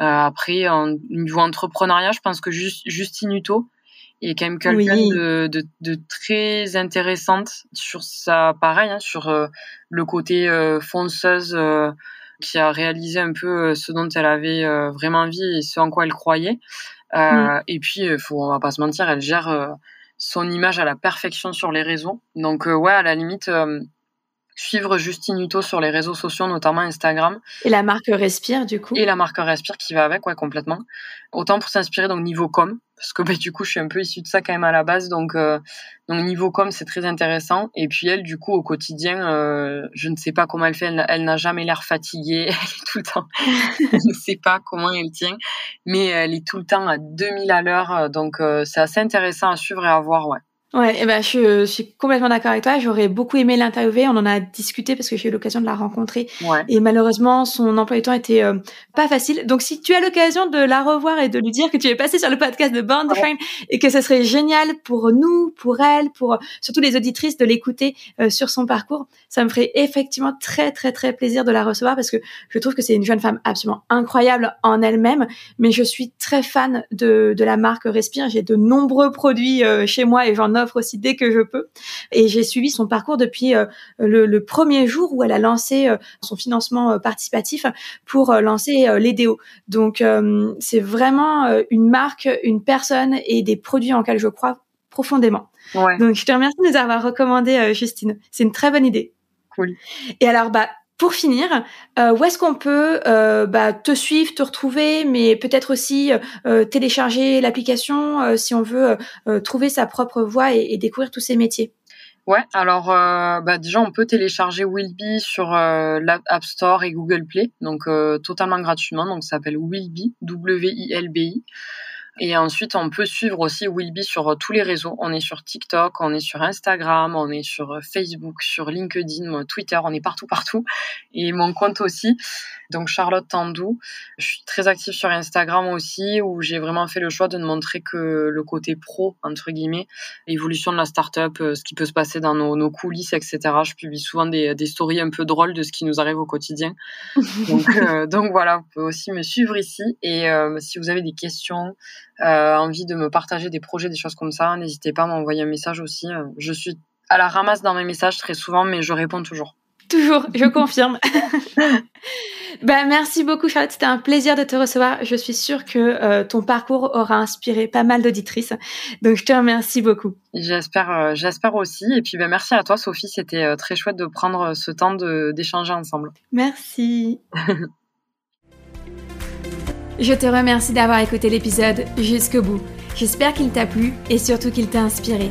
Euh, après, en niveau entrepreneuriat, je pense que juste, Justine Hutto est quand même quelqu'un de, de, de, très intéressante sur ça, pareil, hein, sur euh, le côté euh, fonceuse qui a réalisé un peu ce dont elle avait vraiment envie et ce en quoi elle croyait. Mm. Et puis, faut, on va pas se mentir, elle gère son image à la perfection sur les réseaux. Donc euh, ouais, à la limite, euh, suivre Justine Hutto sur les réseaux sociaux, notamment Instagram. Et la marque Respire, du coup? Et la marque Respire qui va avec, ouais, complètement. Autant pour s'inspirer, donc niveau com, parce que bah, du coup, je suis un peu issue de ça quand même à la base. Donc, euh, donc niveau com, c'est très intéressant. Et puis elle, du coup, au quotidien, euh, je ne sais pas comment elle fait. Elle, n'a jamais l'air fatiguée. Elle est tout le temps. je ne sais pas comment elle tient, mais elle est tout le temps à 2000 à l'heure. Donc, euh, c'est assez intéressant à suivre et à voir, ouais. Ouais, eh ben je, suis complètement d'accord avec toi. J'aurais beaucoup aimé l'interviewer. On en a discuté parce que j'ai eu l'occasion de la rencontrer. Ouais. Et malheureusement, son emploi du temps était euh, pas facile. Donc, si tu as l'occasion de la revoir et de lui dire que tu es passé sur le podcast de Band ouais. et que ce serait génial pour nous, pour elle, pour surtout les auditrices de l'écouter euh, sur son parcours, ça me ferait effectivement très très très plaisir de la recevoir parce que je trouve que c'est une jeune femme absolument incroyable en elle-même. Mais je suis très fan de de la marque Respire. J'ai de nombreux produits euh, chez moi et j'en offre aussi dès que je peux. Et j'ai suivi son parcours depuis euh, le, premier jour où elle a lancé euh, son financement euh, participatif pour lancer l'EDO. Donc c'est vraiment une marque, une personne et des produits en lesquels je crois profondément. Donc je te remercie de nous avoir recommandé Justine. C'est une très bonne idée. Cool. Et alors bah pour finir, euh, où est-ce qu'on peut euh, bah, te suivre, te retrouver, mais peut-être aussi euh, télécharger l'application si on veut trouver sa propre voie et, découvrir tous ces métiers? Ouais, alors bah, déjà on peut télécharger Willby sur l'App Store et Google Play, donc totalement gratuitement, donc ça s'appelle Willby, W-I-L-B-I. Et ensuite, on peut suivre aussi Willby sur euh, tous les réseaux. On est sur TikTok, on est sur Instagram, on est sur euh, Facebook, sur LinkedIn, Twitter, on est partout, partout. Et mon compte aussi. Donc Charlotte Tandou. Je suis très active sur Instagram aussi, où j'ai vraiment fait le choix de ne montrer que le côté pro, entre guillemets, l'évolution de la startup, euh, ce qui peut se passer dans nos, coulisses, etc. Je publie souvent des, des, stories un peu drôles de ce qui nous arrive au quotidien. donc, donc voilà, vous pouvez aussi me suivre ici. Et si vous avez des questions, euh, envie de me partager des projets, des choses comme ça, n'hésitez pas à m'envoyer un message aussi. Euh, je suis à la ramasse dans mes messages très souvent, mais je réponds toujours. Toujours, je confirme. ben, merci beaucoup Charlotte, c'était un plaisir de te recevoir. Je suis sûre que euh, ton parcours aura inspiré pas mal d'auditrices. Donc je te remercie beaucoup. J'espère j'espère aussi et puis ben, merci à toi Sophie, c'était très chouette de prendre ce temps d'échanger ensemble. Merci. Je te remercie d'avoir écouté l'épisode jusqu'au bout. J'espère qu'il t'a plu et surtout qu'il t'a inspiré.